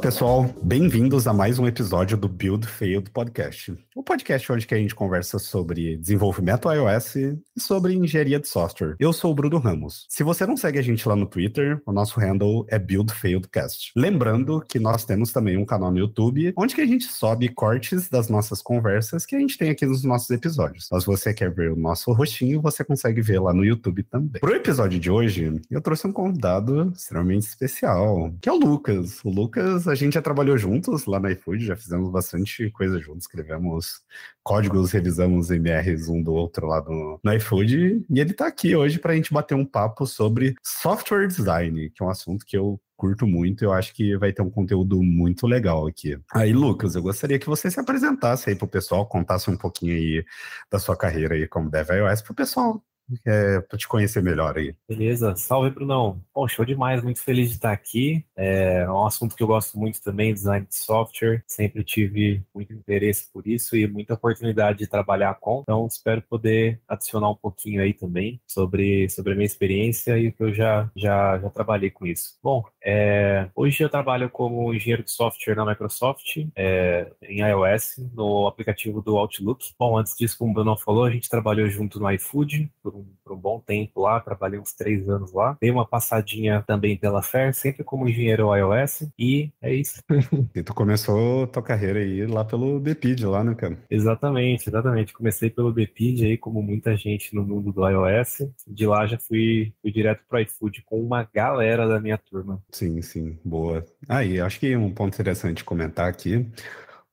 Pessoal. Bem-vindos a mais um episódio do Build Failed Podcast. O podcast onde a gente conversa sobre desenvolvimento iOS e sobre engenharia de software. Eu sou o Bruno Ramos. Se você não segue a gente lá no Twitter, o nosso handle é Build Failed Cast. Lembrando que nós temos também um canal no YouTube, onde que a gente sobe cortes das nossas conversas que a gente tem aqui nos nossos episódios. Se você quer ver o nosso rostinho, você consegue ver lá no YouTube também. Pro episódio de hoje, eu trouxe um convidado extremamente especial, que é o Lucas. O Lucas a gente já trabalhou juntos lá na iFood, já fizemos bastante coisa juntos, escrevemos códigos, revisamos MRs um do outro lá no, no iFood, e ele está aqui hoje para a gente bater um papo sobre software design, que é um assunto que eu curto muito, eu acho que vai ter um conteúdo muito legal aqui. Aí, Lucas, eu gostaria que você se apresentasse aí pro pessoal, contasse um pouquinho aí da sua carreira aí como Dev iOS pro pessoal é, para te conhecer melhor aí. Beleza, salve Brunão. Bom, show demais, muito feliz de estar aqui. É um assunto que eu gosto muito também, design de software. Sempre tive muito interesse por isso e muita oportunidade de trabalhar com. Então, espero poder adicionar um pouquinho aí também sobre, sobre a minha experiência e o que eu já, já, já trabalhei com isso. Bom, é, hoje eu trabalho como engenheiro de software na Microsoft, é, em iOS, no aplicativo do Outlook. Bom, antes disso, como o Bruno falou, a gente trabalhou junto no iFood por um, por um bom tempo lá, trabalhei uns três anos lá. Dei uma passadinha também pela Fair, sempre como engenheiro iOS, e é isso. e tu começou tua carreira aí lá pelo Bpid lá, né, cara? Exatamente, exatamente. Comecei pelo Bpid aí, como muita gente no mundo do iOS. De lá já fui, fui direto pro iFood com uma galera da minha turma. Sim, sim, boa. Aí, ah, acho que um ponto interessante comentar aqui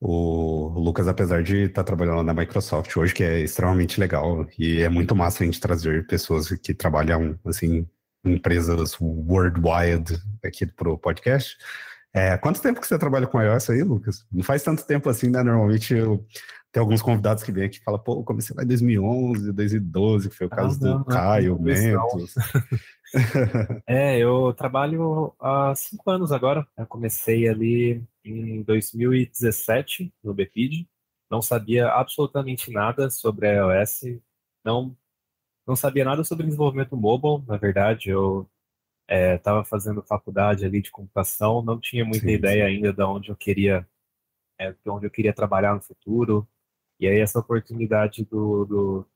o Lucas, apesar de estar tá trabalhando na Microsoft hoje, que é extremamente legal, e é muito massa a gente trazer pessoas que trabalham, assim, em empresas worldwide aqui pro podcast. É, quanto tempo que você trabalha com iOS aí, Lucas? Não faz tanto tempo assim, né? Normalmente eu tem alguns convidados que vêm aqui e falam, pô, comecei lá em 2011, 2012, que foi o ah, caso ah, não, do Caio Mentos. é, eu trabalho há cinco anos agora. Eu comecei ali em 2017 no Bpid. Não sabia absolutamente nada sobre iOS. Não, não sabia nada sobre desenvolvimento mobile, na verdade. Eu estava é, fazendo faculdade ali de computação, não tinha muita sim, ideia sim. ainda de onde eu queria, é, de onde eu queria trabalhar no futuro. E aí essa oportunidade do, do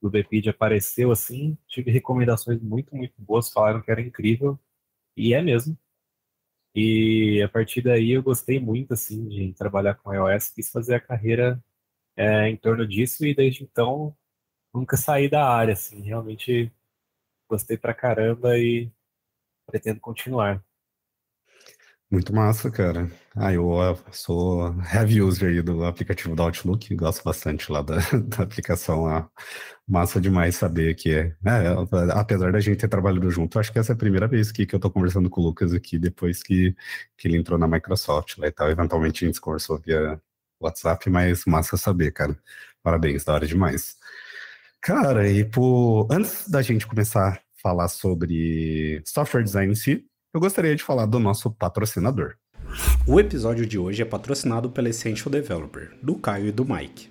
do Bpid apareceu assim, tive recomendações muito, muito boas, falaram que era incrível, e é mesmo. E a partir daí eu gostei muito assim de trabalhar com iOS, quis fazer a carreira é, em torno disso e desde então nunca saí da área, assim, realmente gostei pra caramba e pretendo continuar. Muito massa, cara. Ah, eu sou heavy user aí do aplicativo do Outlook, gosto bastante lá da, da aplicação lá. Massa demais saber que é. é. Apesar da gente ter trabalhado junto, acho que essa é a primeira vez que, que eu tô conversando com o Lucas aqui, depois que, que ele entrou na Microsoft lá e tal. Eventualmente a gente conversou via WhatsApp, mas massa saber, cara. Parabéns, da hora demais. Cara, e por... antes da gente começar a falar sobre software design em si, eu gostaria de falar do nosso patrocinador. O episódio de hoje é patrocinado pela Essential Developer, do Caio e do Mike.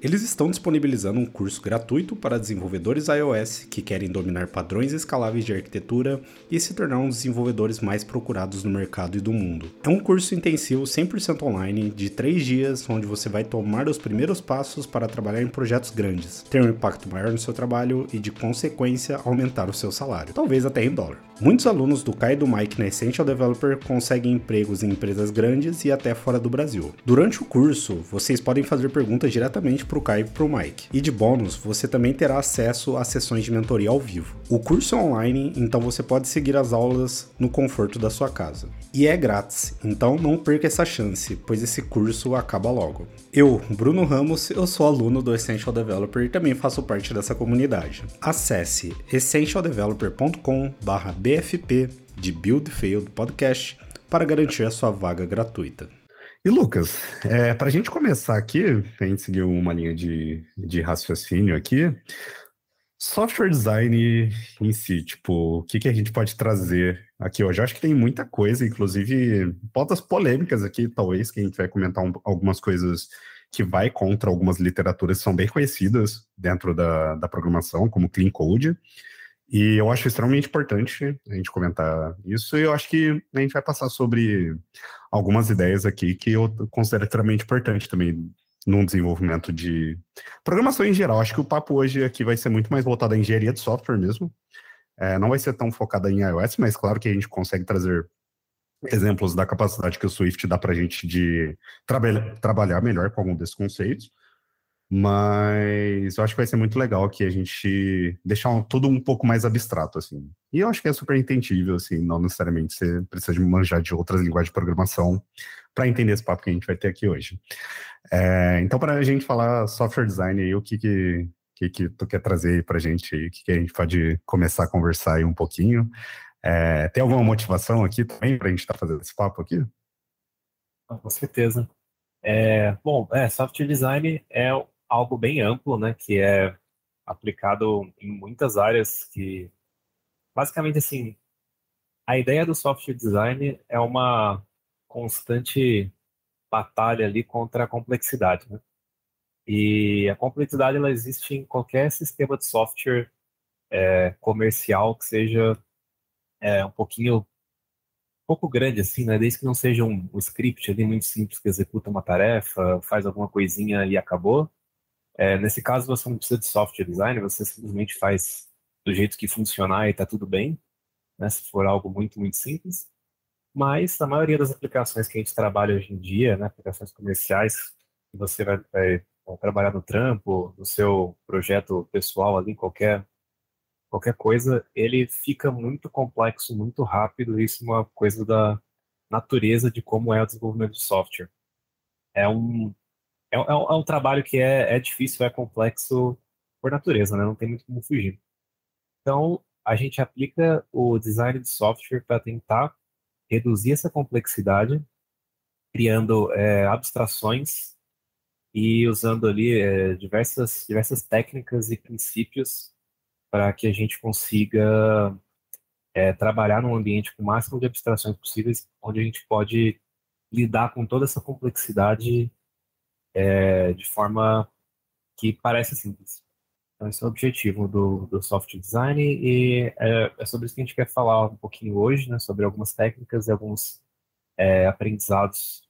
Eles estão disponibilizando um curso gratuito para desenvolvedores iOS que querem dominar padrões escaláveis de arquitetura e se tornar um dos desenvolvedores mais procurados no mercado e do mundo. É um curso intensivo 100% online de 3 dias, onde você vai tomar os primeiros passos para trabalhar em projetos grandes, ter um impacto maior no seu trabalho e, de consequência, aumentar o seu salário, talvez até em dólar. Muitos alunos do Kai e do Mike na Essential Developer conseguem empregos em empresas grandes e até fora do Brasil. Durante o curso, vocês podem fazer perguntas diretamente pro Kai e pro Mike. E de bônus, você também terá acesso a sessões de mentoria ao vivo. O curso é online, então você pode seguir as aulas no conforto da sua casa. E é grátis, então não perca essa chance, pois esse curso acaba logo. Eu, Bruno Ramos, eu sou aluno do Essential Developer e também faço parte dessa comunidade. Acesse essentialdeveloper.com/bfp de Build Failed Podcast para garantir a sua vaga gratuita. E Lucas, é, para a gente começar aqui, a gente seguir uma linha de, de raciocínio aqui, software design em si, tipo, o que, que a gente pode trazer aqui hoje? Eu acho que tem muita coisa, inclusive pautas polêmicas aqui, talvez, que a gente vai comentar um, algumas coisas que vai contra algumas literaturas que são bem conhecidas dentro da, da programação, como Clean Code. E eu acho extremamente importante a gente comentar isso, e eu acho que a gente vai passar sobre algumas ideias aqui que eu considero extremamente importante também no desenvolvimento de programação em geral. Acho que o papo hoje aqui vai ser muito mais voltado à engenharia de software mesmo. É, não vai ser tão focada em iOS, mas claro que a gente consegue trazer exemplos da capacidade que o Swift dá para a gente de traba trabalhar melhor com algum desses conceitos. Mas eu acho que vai ser muito legal aqui a gente deixar tudo um pouco mais abstrato, assim. E eu acho que é super entendível, assim, não necessariamente você precisa de manjar de outras linguagens de programação para entender esse papo que a gente vai ter aqui hoje. É, então, para a gente falar software design aí, o que que, que, que tu quer trazer para a gente aí, o que, que a gente pode começar a conversar aí um pouquinho. É, tem alguma motivação aqui também para a gente estar tá fazendo esse papo aqui? Com certeza. É, bom, é, software design é algo bem amplo, né, que é aplicado em muitas áreas que, basicamente, assim, a ideia do software design é uma constante batalha ali contra a complexidade, né? E a complexidade ela existe em qualquer sistema de software é, comercial que seja é, um pouquinho um pouco grande assim, né? Desde que não seja um, um script ali muito simples que executa uma tarefa, faz alguma coisinha e acabou. É, nesse caso, você não precisa de software design, você simplesmente faz do jeito que funcionar e está tudo bem, né, se for algo muito, muito simples. Mas a maioria das aplicações que a gente trabalha hoje em dia, né, aplicações comerciais, que você vai, vai, vai trabalhar no trampo, no seu projeto pessoal ali, qualquer qualquer coisa, ele fica muito complexo, muito rápido. Isso é uma coisa da natureza de como é o desenvolvimento de software. É um é, é, um, é um trabalho que é, é difícil, é complexo por natureza, né? Não tem muito como fugir. Então, a gente aplica o design de software para tentar reduzir essa complexidade, criando é, abstrações e usando ali é, diversas, diversas técnicas e princípios para que a gente consiga é, trabalhar num ambiente com o máximo de abstrações possíveis, onde a gente pode lidar com toda essa complexidade é, de forma que parece simples. Então, esse é o objetivo do, do software design e é, é, sobre isso que a gente quer falar um pouquinho hoje, né, sobre algumas técnicas e alguns é, aprendizados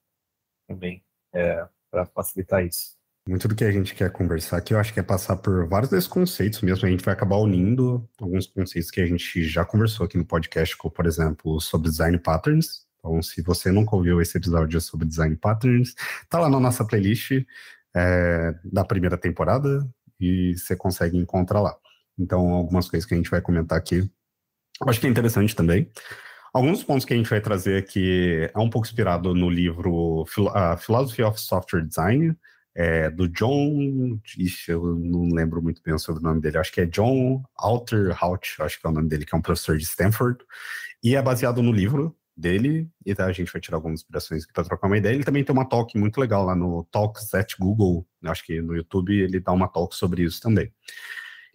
também é, para facilitar isso. Muito do que a gente quer conversar aqui, eu acho que é passar por vários desses conceitos mesmo. A gente vai acabar unindo alguns conceitos que a gente já conversou aqui no podcast, como, por exemplo, sobre design patterns, então, se você nunca ouviu esse episódio sobre design patterns, tá lá na nossa playlist é, da primeira temporada e você consegue encontrar lá. Então, algumas coisas que a gente vai comentar aqui, acho que é interessante também. Alguns pontos que a gente vai trazer aqui é um pouco inspirado no livro Philosophy of Software Design, é, do John. Ixi, eu não lembro muito bem sobre o nome dele. Acho que é John Alter Hout, acho que é o nome dele, que é um professor de Stanford. E é baseado no livro dele, e tá, a gente vai tirar algumas inspirações para trocar uma ideia. Ele também tem uma talk muito legal lá no Talks at Google, acho que no YouTube ele dá uma talk sobre isso também.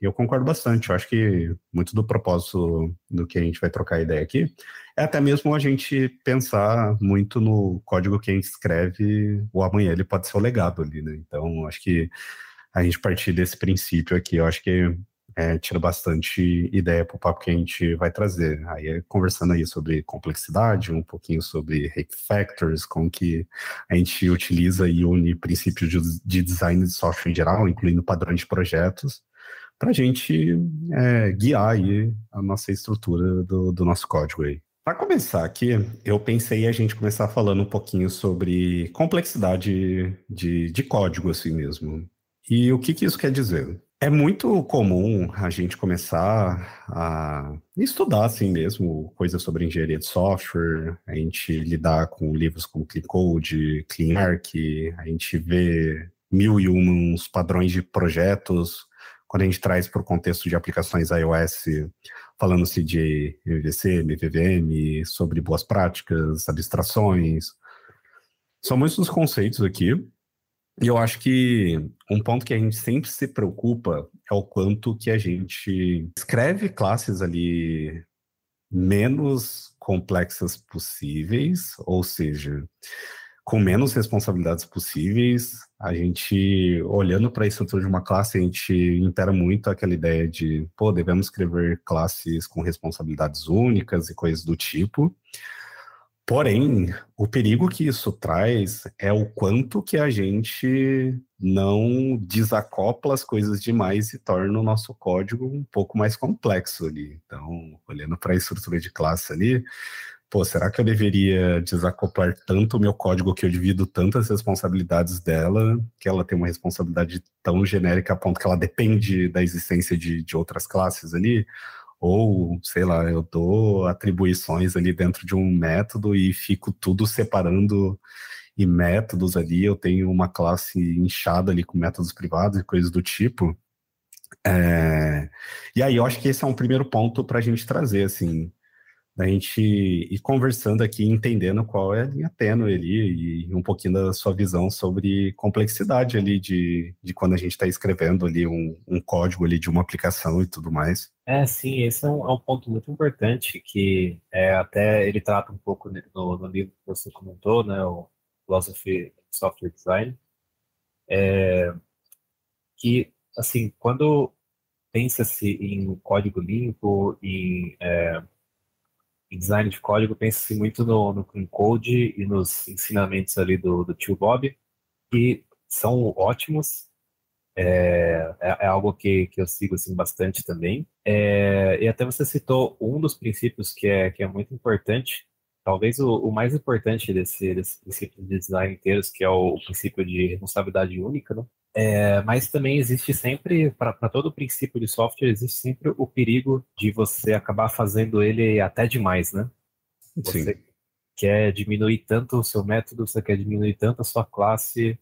E eu concordo bastante, eu acho que muito do propósito do que a gente vai trocar ideia aqui é até mesmo a gente pensar muito no código que a gente escreve, o amanhã ele pode ser o legado ali, né? Então, acho que a gente partir desse princípio aqui, eu acho que é, tira bastante ideia para o papo que a gente vai trazer. Aí conversando aí sobre complexidade, um pouquinho sobre hack factors, como que a gente utiliza e une princípios de, de design de software em geral, incluindo padrões de projetos, para a gente é, guiar aí a nossa estrutura do, do nosso código aí. Para começar aqui, eu pensei a gente começar falando um pouquinho sobre complexidade de, de código assim mesmo. E o que, que isso quer dizer? É muito comum a gente começar a estudar assim mesmo coisas sobre engenharia de software, a gente lidar com livros como Clean Code, Clean Arc, a gente vê mil e uns padrões de projetos quando a gente traz para o contexto de aplicações iOS, falando-se de MVC, MVVM, sobre boas práticas, abstrações. São muitos os conceitos aqui, e eu acho que um ponto que a gente sempre se preocupa é o quanto que a gente escreve classes ali menos complexas possíveis, ou seja, com menos responsabilidades possíveis. A gente, olhando para a estrutura de uma classe, a gente impera muito aquela ideia de, pô, devemos escrever classes com responsabilidades únicas e coisas do tipo. Porém, o perigo que isso traz é o quanto que a gente não desacopla as coisas demais e torna o nosso código um pouco mais complexo ali. Então, olhando para a estrutura de classe ali, pô, será que eu deveria desacoplar tanto o meu código que eu divido tantas responsabilidades dela, que ela tem uma responsabilidade tão genérica a ponto que ela depende da existência de, de outras classes ali? Ou, sei lá, eu dou atribuições ali dentro de um método e fico tudo separando em métodos ali, eu tenho uma classe inchada ali com métodos privados e coisas do tipo. É... E aí eu acho que esse é um primeiro ponto para a gente trazer, assim, da gente ir conversando aqui, entendendo qual é a linha tênue ali e um pouquinho da sua visão sobre complexidade ali de, de quando a gente está escrevendo ali um, um, código ali de uma aplicação e tudo mais. É, sim, esse é um, é um ponto muito importante que é, até ele trata um pouco no, no, livro que você comentou, né, o Philosophy of Software Design, é, que, assim, quando pensa-se em código limpo, em é, em design de código, pensa-se muito no, no Clean Code e nos ensinamentos ali do, do tio Bob, que são ótimos. É, é, é algo que, que eu sigo assim, bastante também. É, e até você citou um dos princípios que é, que é muito importante, talvez o, o mais importante desse, desse princípio de design inteiros, que é o, o princípio de responsabilidade única, né? É, mas também existe sempre, para todo o princípio de software, existe sempre o perigo de você acabar fazendo ele até demais, né? Você Sim. quer diminuir tanto o seu método, você quer diminuir tanto a sua classe,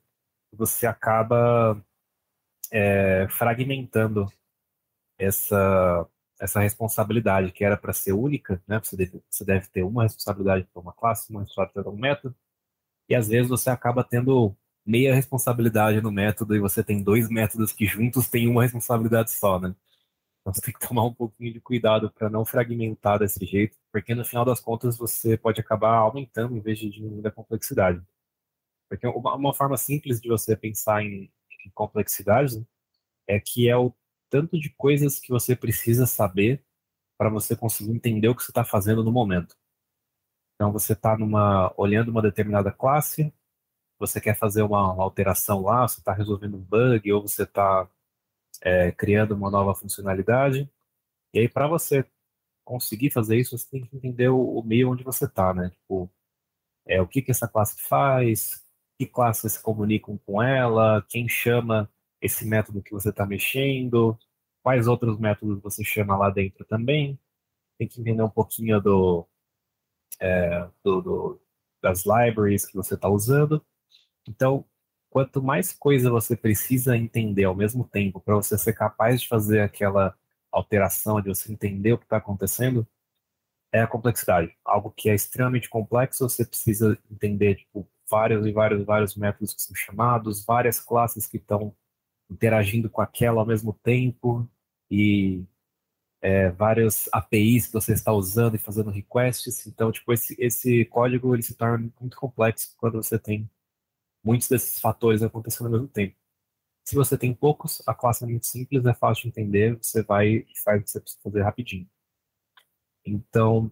você acaba é, fragmentando essa, essa responsabilidade que era para ser única, né? Você deve, você deve ter uma responsabilidade para uma classe, uma responsabilidade para um método, e às vezes você acaba tendo meia responsabilidade no método e você tem dois métodos que juntos têm uma responsabilidade só, né? Então você tem que tomar um pouquinho de cuidado para não fragmentar desse jeito, porque no final das contas você pode acabar aumentando em vez de diminuindo a complexidade. Porque uma, forma simples de você pensar em, em complexidade é que é o tanto de coisas que você precisa saber para você conseguir entender o que você está fazendo no momento. Então você está olhando uma determinada classe, você quer fazer uma, alteração lá, você está resolvendo um bug ou você está é, criando uma nova funcionalidade. E aí, para você conseguir fazer isso, você tem que entender o, o meio onde você está, né? Tipo, é, o que, que essa classe faz, que classes se comunicam com ela, quem chama esse método que você está mexendo, quais outros métodos você chama lá dentro também. Tem que entender um pouquinho do, é, do, do das libraries que você está usando. Então, quanto mais coisa você precisa entender ao mesmo tempo para você ser capaz de fazer aquela alteração, de você entender o que está acontecendo, é a complexidade. Algo que é extremamente complexo, você precisa entender tipo, vários e vários vários métodos que são chamados, várias classes que estão interagindo com aquela ao mesmo tempo e é, várias APIs que você está usando e fazendo requests. Então, tipo, esse, esse código ele se torna muito complexo quando você tem muitos desses fatores acontecendo ao mesmo tempo. Se você tem poucos, a classe é muito simples, é fácil de entender, você vai e faz o que você precisa fazer rapidinho. Então,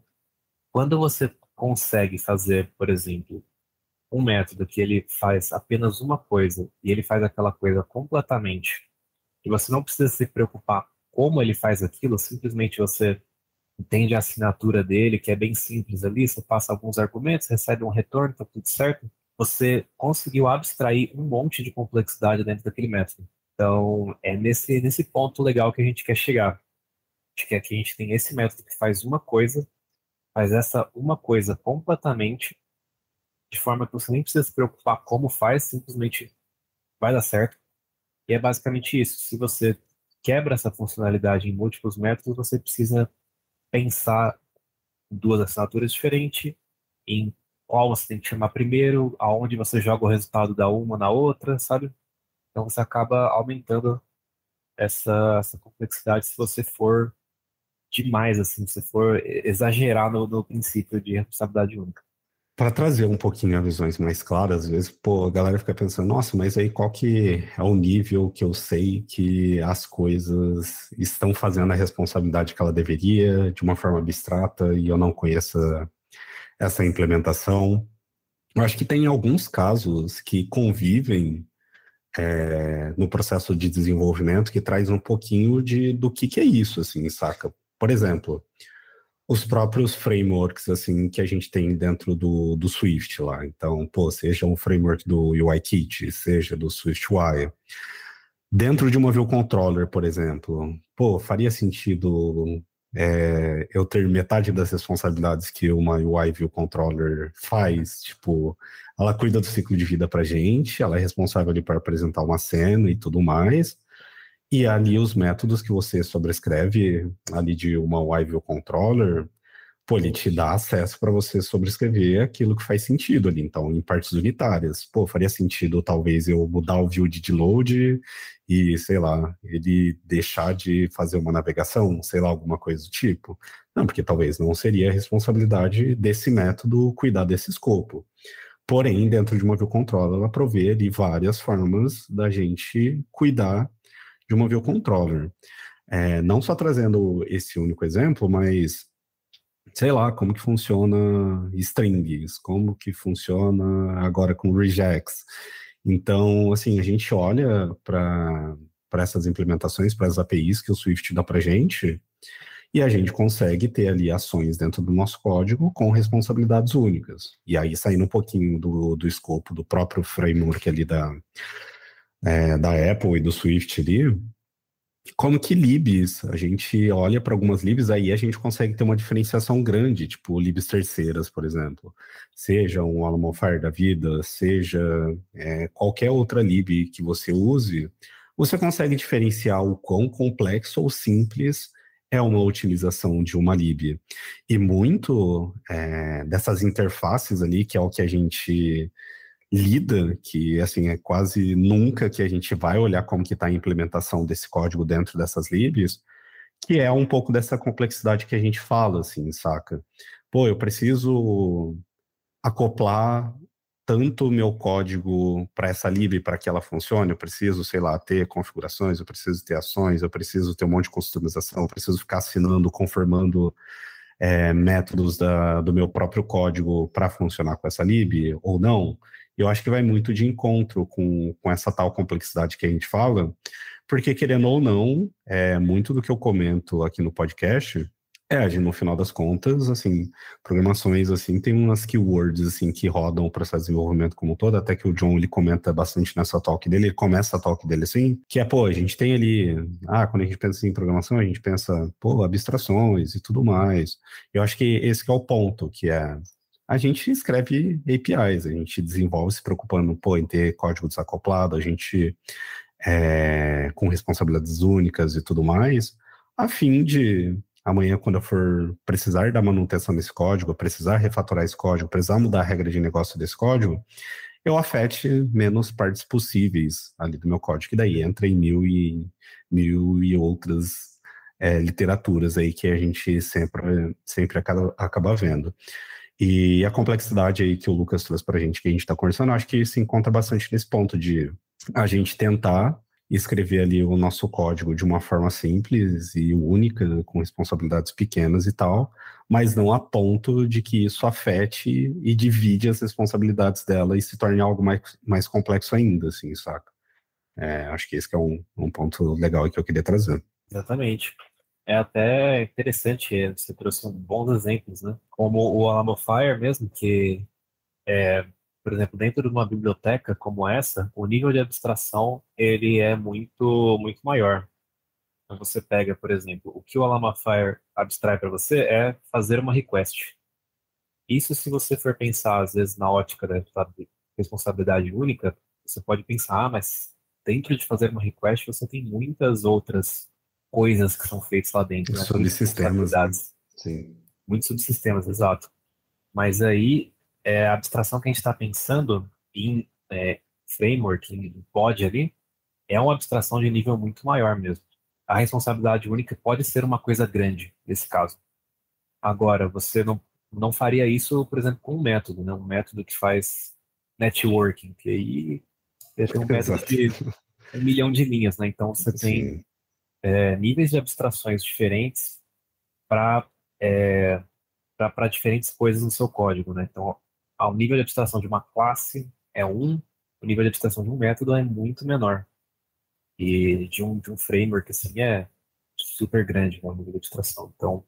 quando você consegue fazer, por exemplo, um método que ele faz apenas uma coisa e ele faz aquela coisa completamente, e você não precisa se preocupar como ele faz aquilo, simplesmente você entende a assinatura dele, que é bem simples ali, você passa alguns argumentos, recebe um retorno, tá tudo certo você conseguiu abstrair um monte de complexidade dentro daquele método. Então, é nesse, nesse ponto legal que a gente quer chegar. A gente quer que a gente tenha esse método que faz uma coisa, faz essa uma coisa completamente, de forma que você nem precisa se preocupar como faz, simplesmente vai dar certo. E é basicamente isso. Se você quebra essa funcionalidade em múltiplos métodos, você precisa pensar em duas assinaturas diferentes, em qual você tem que chamar primeiro, aonde você joga o resultado da uma na outra, sabe? Então você acaba aumentando essa, essa complexidade se você for demais, assim, se for exagerar no, no princípio de responsabilidade única. para trazer um pouquinho a visões mais claras, às vezes, pô, a galera fica pensando, nossa, mas aí qual que é o nível que eu sei que as coisas estão fazendo a responsabilidade que ela deveria, de uma forma abstrata, e eu não conheço essa implementação. Eu acho que tem alguns casos que convivem é, no processo de desenvolvimento que traz um pouquinho de, do que, que é isso, assim, saca? Por exemplo, os próprios frameworks assim que a gente tem dentro do, do Swift lá. Então, pô, seja um framework do UIKit, seja do SwiftUI. Dentro de uma View Controller, por exemplo, pô, faria sentido é, eu ter metade das responsabilidades que uma UI View Controller faz, tipo, ela cuida do ciclo de vida para gente, ela é responsável ali para apresentar uma cena e tudo mais, e ali os métodos que você sobrescreve ali de uma UI Controller, pô, ele te dá acesso para você sobrescrever aquilo que faz sentido ali. Então, em partes unitárias, pô, faria sentido talvez eu mudar o view de load e, sei lá, ele deixar de fazer uma navegação, sei lá, alguma coisa do tipo. Não, porque talvez não seria a responsabilidade desse método cuidar desse escopo. Porém, dentro de uma view controller, ela provê ali várias formas da gente cuidar de uma view controller. É, não só trazendo esse único exemplo, mas sei lá, como que funciona strings, como que funciona agora com regex. Então, assim, a gente olha para essas implementações, para as APIs que o Swift dá para gente, e a gente consegue ter ali ações dentro do nosso código com responsabilidades únicas. E aí, saindo um pouquinho do, do escopo do próprio framework ali da, é, da Apple e do Swift ali, como que libs, a gente olha para algumas libs, aí a gente consegue ter uma diferenciação grande, tipo libs terceiras, por exemplo. Seja um Alamofire da vida, seja é, qualquer outra lib que você use, você consegue diferenciar o quão complexo ou simples é uma utilização de uma lib. E muito é, dessas interfaces ali, que é o que a gente lida, que assim é quase nunca que a gente vai olhar como que está a implementação desse código dentro dessas libs, que é um pouco dessa complexidade que a gente fala, assim, saca? Pô, eu preciso acoplar tanto o meu código para essa lib para que ela funcione, eu preciso, sei lá, ter configurações, eu preciso ter ações, eu preciso ter um monte de customização, eu preciso ficar assinando, conformando é, métodos da, do meu próprio código para funcionar com essa lib ou não eu acho que vai muito de encontro com, com essa tal complexidade que a gente fala, porque querendo ou não, é, muito do que eu comento aqui no podcast é, no final das contas, assim, programações, assim, tem umas keywords, assim, que rodam o processo de desenvolvimento como um todo, até que o John, ele comenta bastante nessa talk dele, ele começa a talk dele, assim, que é, pô, a gente tem ali, ah, quando a gente pensa em programação, a gente pensa, pô, abstrações e tudo mais. Eu acho que esse que é o ponto, que é, a gente escreve APIs, a gente desenvolve se preocupando pô, em ter código desacoplado, a gente é, com responsabilidades únicas e tudo mais, a fim de amanhã, quando eu for precisar da manutenção desse código, precisar refatorar esse código, precisar mudar a regra de negócio desse código, eu afete menos partes possíveis ali do meu código, que daí entra em mil e, mil e outras é, literaturas aí que a gente sempre, sempre acaba, acaba vendo. E a complexidade aí que o Lucas trouxe para a gente, que a gente está conversando, acho que se encontra bastante nesse ponto de a gente tentar escrever ali o nosso código de uma forma simples e única, com responsabilidades pequenas e tal, mas não a ponto de que isso afete e divide as responsabilidades dela e se torne algo mais, mais complexo ainda, assim, saca? É, acho que esse que é um, um ponto legal que eu queria trazer. Exatamente. É até interessante, você trouxe bons exemplos, né? Como o Alamo Fire mesmo, que, é, por exemplo, dentro de uma biblioteca como essa, o nível de abstração ele é muito, muito maior. Então você pega, por exemplo, o que o Alamo Fire abstrai para você é fazer uma request. Isso se você for pensar, às vezes, na ótica da responsabilidade única, você pode pensar, ah, mas dentro de fazer uma request você tem muitas outras coisas que são feitas lá dentro. Né? Subsistemas. Né? Sim. Muitos subsistemas, exato. Mas aí, é, a abstração que a gente está pensando em é, framework, em pod ali, é uma abstração de nível muito maior mesmo. A responsabilidade única pode ser uma coisa grande nesse caso. Agora, você não não faria isso, por exemplo, com um método, né? Um método que faz networking, que aí tem um método de um milhão de linhas, né? Então você tem é, níveis de abstrações diferentes para é, para diferentes coisas no seu código, né? Então, o nível de abstração de uma classe é um, o nível de abstração de um método é muito menor. E de um, de um framework, assim, é super grande, né, o nível de abstração. Então,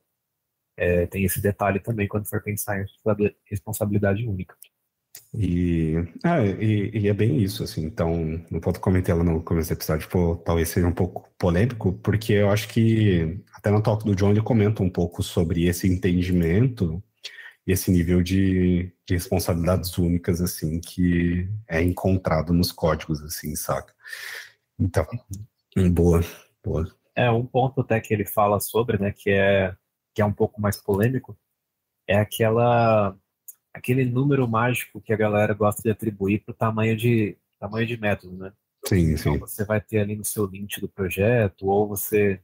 é, tem esse detalhe também quando for pensar em responsabilidade única. E, ah, e, e, é bem isso, assim. Então, não posso comentar ela no começo do episódio, tipo, talvez seja um pouco polêmico, porque eu acho que até no talk do John ele comenta um pouco sobre esse entendimento e esse nível de, de responsabilidades únicas, assim, que é encontrado nos códigos, assim, saca? Então, boa, boa. É, um ponto até que ele fala sobre, né, que é, que é um pouco mais polêmico, é aquela aquele número mágico que a galera gosta de atribuir para o tamanho de, tamanho de método, né? Sim, então, sim. você vai ter ali no seu link do projeto, ou você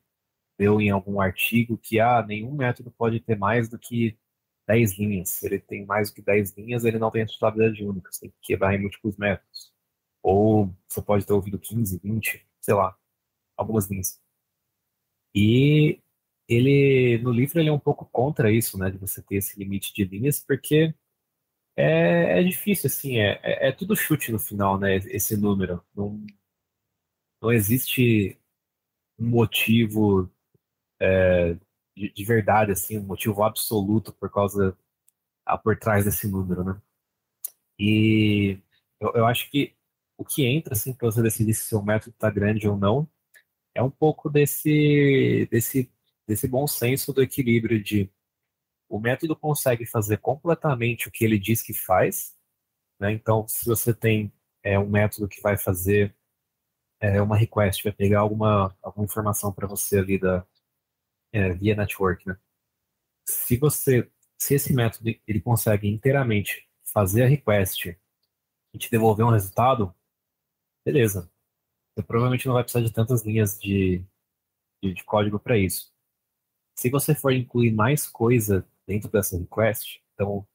deu em algum artigo que ah, nenhum método pode ter mais do que 10 linhas. Se ele tem mais do que 10 linhas, ele não tem a única, você tem que quebrar em múltiplos métodos. Ou você pode ter ouvido 15, 20, sei lá, algumas linhas. E ele, no livro, ele é um pouco contra isso, né, de você ter esse limite de linhas, porque é, é difícil, assim, é, é, é, tudo chute no final, né? Esse número. Não, não existe um motivo é, de, de, verdade, assim, um motivo absoluto por causa a, por trás desse número, né? E eu, eu acho que o que entra, assim, para você decidir se seu método está grande ou não, é um pouco desse, desse, desse bom senso do equilíbrio de o método consegue fazer completamente o que ele diz que faz. Né? Então, se você tem é, um método que vai fazer é, uma request, vai pegar alguma, alguma informação para você ali da, é, via network, né? Se você, se esse método ele consegue inteiramente fazer a request e te devolver um resultado, beleza. Você provavelmente não vai precisar de tantas linhas de, de, de código para isso. Se você for incluir mais coisa dentro dessa request. Então,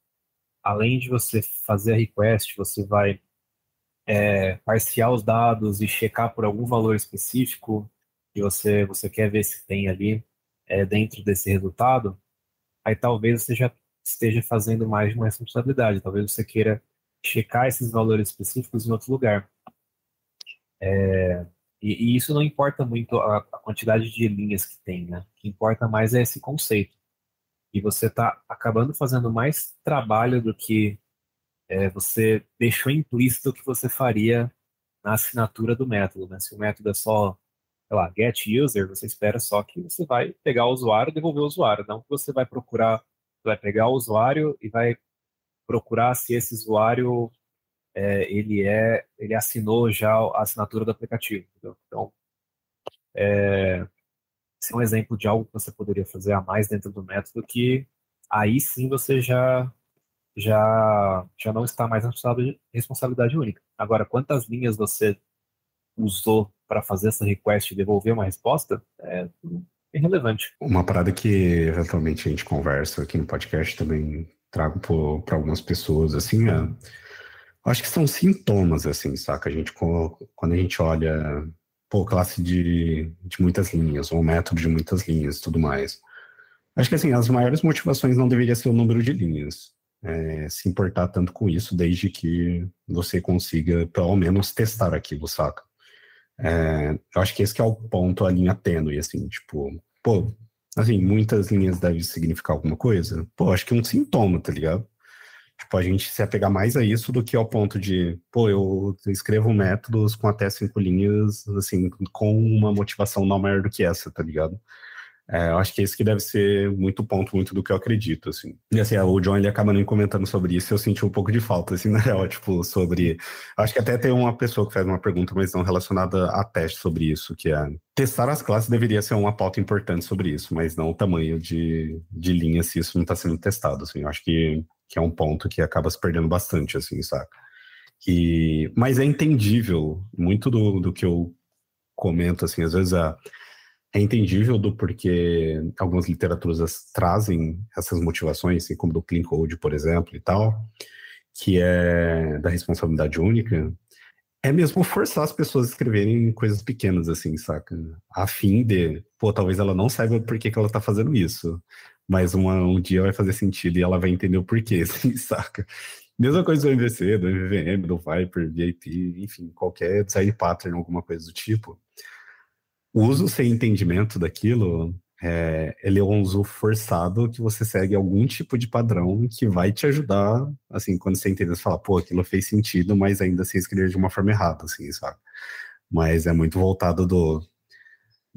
além de você fazer a request, você vai é, parciar os dados e checar por algum valor específico que você, você quer ver se tem ali é, dentro desse resultado, aí talvez você já esteja fazendo mais de uma responsabilidade. Talvez você queira checar esses valores específicos em outro lugar. É, e, e, isso não importa muito a, a, quantidade de linhas que tem, né? O que importa mais é esse conceito e você está acabando fazendo mais trabalho do que é, você deixou implícito que você faria na assinatura do método. Né? Se o método é só, sei lá, get user, você espera só que você vai pegar o usuário e devolver o usuário, não que você vai procurar, vai pegar o usuário e vai procurar se esse usuário é, ele é, ele assinou já a assinatura do aplicativo. Entendeu? Então, é, ser um exemplo de algo que você poderia fazer a mais dentro do método que aí sim você já já já não está mais na responsabilidade única. Agora, quantas linhas você usou para fazer essa request e devolver uma resposta é irrelevante. Uma parada que eventualmente a gente conversa aqui no podcast também trago para algumas pessoas assim, é, acho que são sintomas assim, saca? A gente quando a gente olha pô, classe de, de muitas linhas, ou método de muitas linhas tudo mais. Acho que assim, as maiores motivações não deveria ser o número de linhas. É, se importar tanto com isso, desde que você consiga, pelo menos, testar aquilo, saca? É, eu acho que esse que é o ponto, a linha tênue, assim, tipo, pô, assim, muitas linhas devem significar alguma coisa? Pô, acho que é um sintoma, tá ligado? Tipo, a gente se apegar mais a isso do que ao ponto de, pô, eu escrevo métodos com até cinco linhas, assim, com uma motivação não maior do que essa, tá ligado? É, eu acho que esse que deve ser muito ponto, muito do que eu acredito, assim. E assim, o John, ele acaba nem comentando sobre isso, eu senti um pouco de falta, assim, na real, tipo, sobre... Acho que até tem uma pessoa que faz uma pergunta, mas não relacionada a teste sobre isso, que é... Testar as classes deveria ser uma pauta importante sobre isso, mas não o tamanho de, de linha se isso não está sendo testado, assim. Eu acho que que é um ponto que acaba se perdendo bastante, assim, saca? E, mas é entendível, muito do, do que eu comento, assim, às vezes a, é entendível do porquê algumas literaturas trazem essas motivações, assim como do Clean Code, por exemplo, e tal, que é da responsabilidade única, é mesmo forçar as pessoas a escreverem coisas pequenas, assim, saca? A fim de, pô, talvez ela não saiba por que, que ela tá fazendo isso, mas uma, um dia vai fazer sentido e ela vai entender o porquê, assim, saca? Mesma coisa do MVC, do MVVM, do Viper, VIP, enfim, qualquer side pattern, alguma coisa do tipo o uso sem entendimento daquilo, é, ele é um uso forçado que você segue algum tipo de padrão que vai te ajudar, assim, quando você entende, você fala, pô, aquilo fez sentido, mas ainda assim escrever de uma forma errada, assim, sabe? Mas é muito voltado do,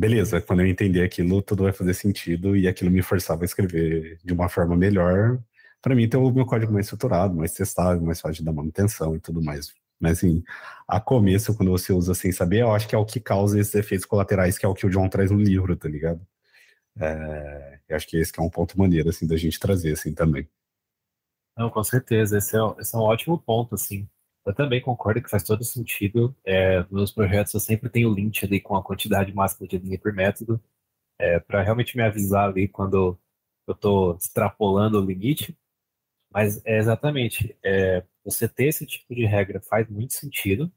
beleza, quando eu entender aquilo, tudo vai fazer sentido e aquilo me forçava a escrever de uma forma melhor, para mim ter o meu código mais estruturado, mais testável, mais fácil de dar manutenção e tudo mais. Mas assim, a começo, quando você usa sem saber, eu acho que é o que causa esses efeitos colaterais, que é o que o John traz no livro, tá ligado? É, eu acho que esse que é um ponto maneiro, assim, da gente trazer, assim, também. Não, com certeza, esse é, esse é um ótimo ponto, assim. Eu também concordo que faz todo sentido. É, nos projetos eu sempre tenho link ali com a quantidade máxima de linha por método, é, para realmente me avisar ali quando eu estou extrapolando o limite. Mas é exatamente, é, você ter esse tipo de regra faz muito sentido,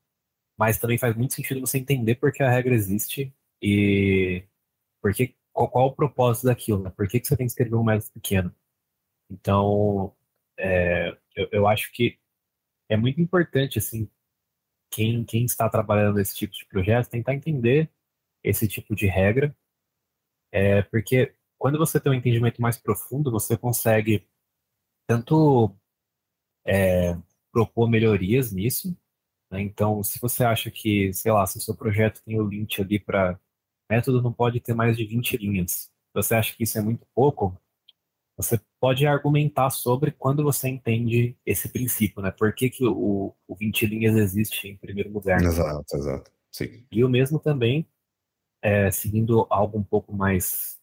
mas também faz muito sentido você entender por que a regra existe e porque, qual, qual o propósito daquilo, né? Por que, que você tem que escrever um método pequeno? Então, é, eu, eu acho que é muito importante, assim, quem, quem está trabalhando nesse tipo de projeto tentar entender esse tipo de regra, é, porque quando você tem um entendimento mais profundo, você consegue tanto é, propor melhorias nisso. Né? Então, se você acha que, sei lá, se o seu projeto tem o link ali para método não pode ter mais de 20 linhas, você acha que isso é muito pouco, você pode argumentar sobre quando você entende esse princípio, né? Por que, que o, o 20 linhas existe em primeiro lugar. Exato, exato. Sim. E o mesmo também, é, seguindo algo um pouco mais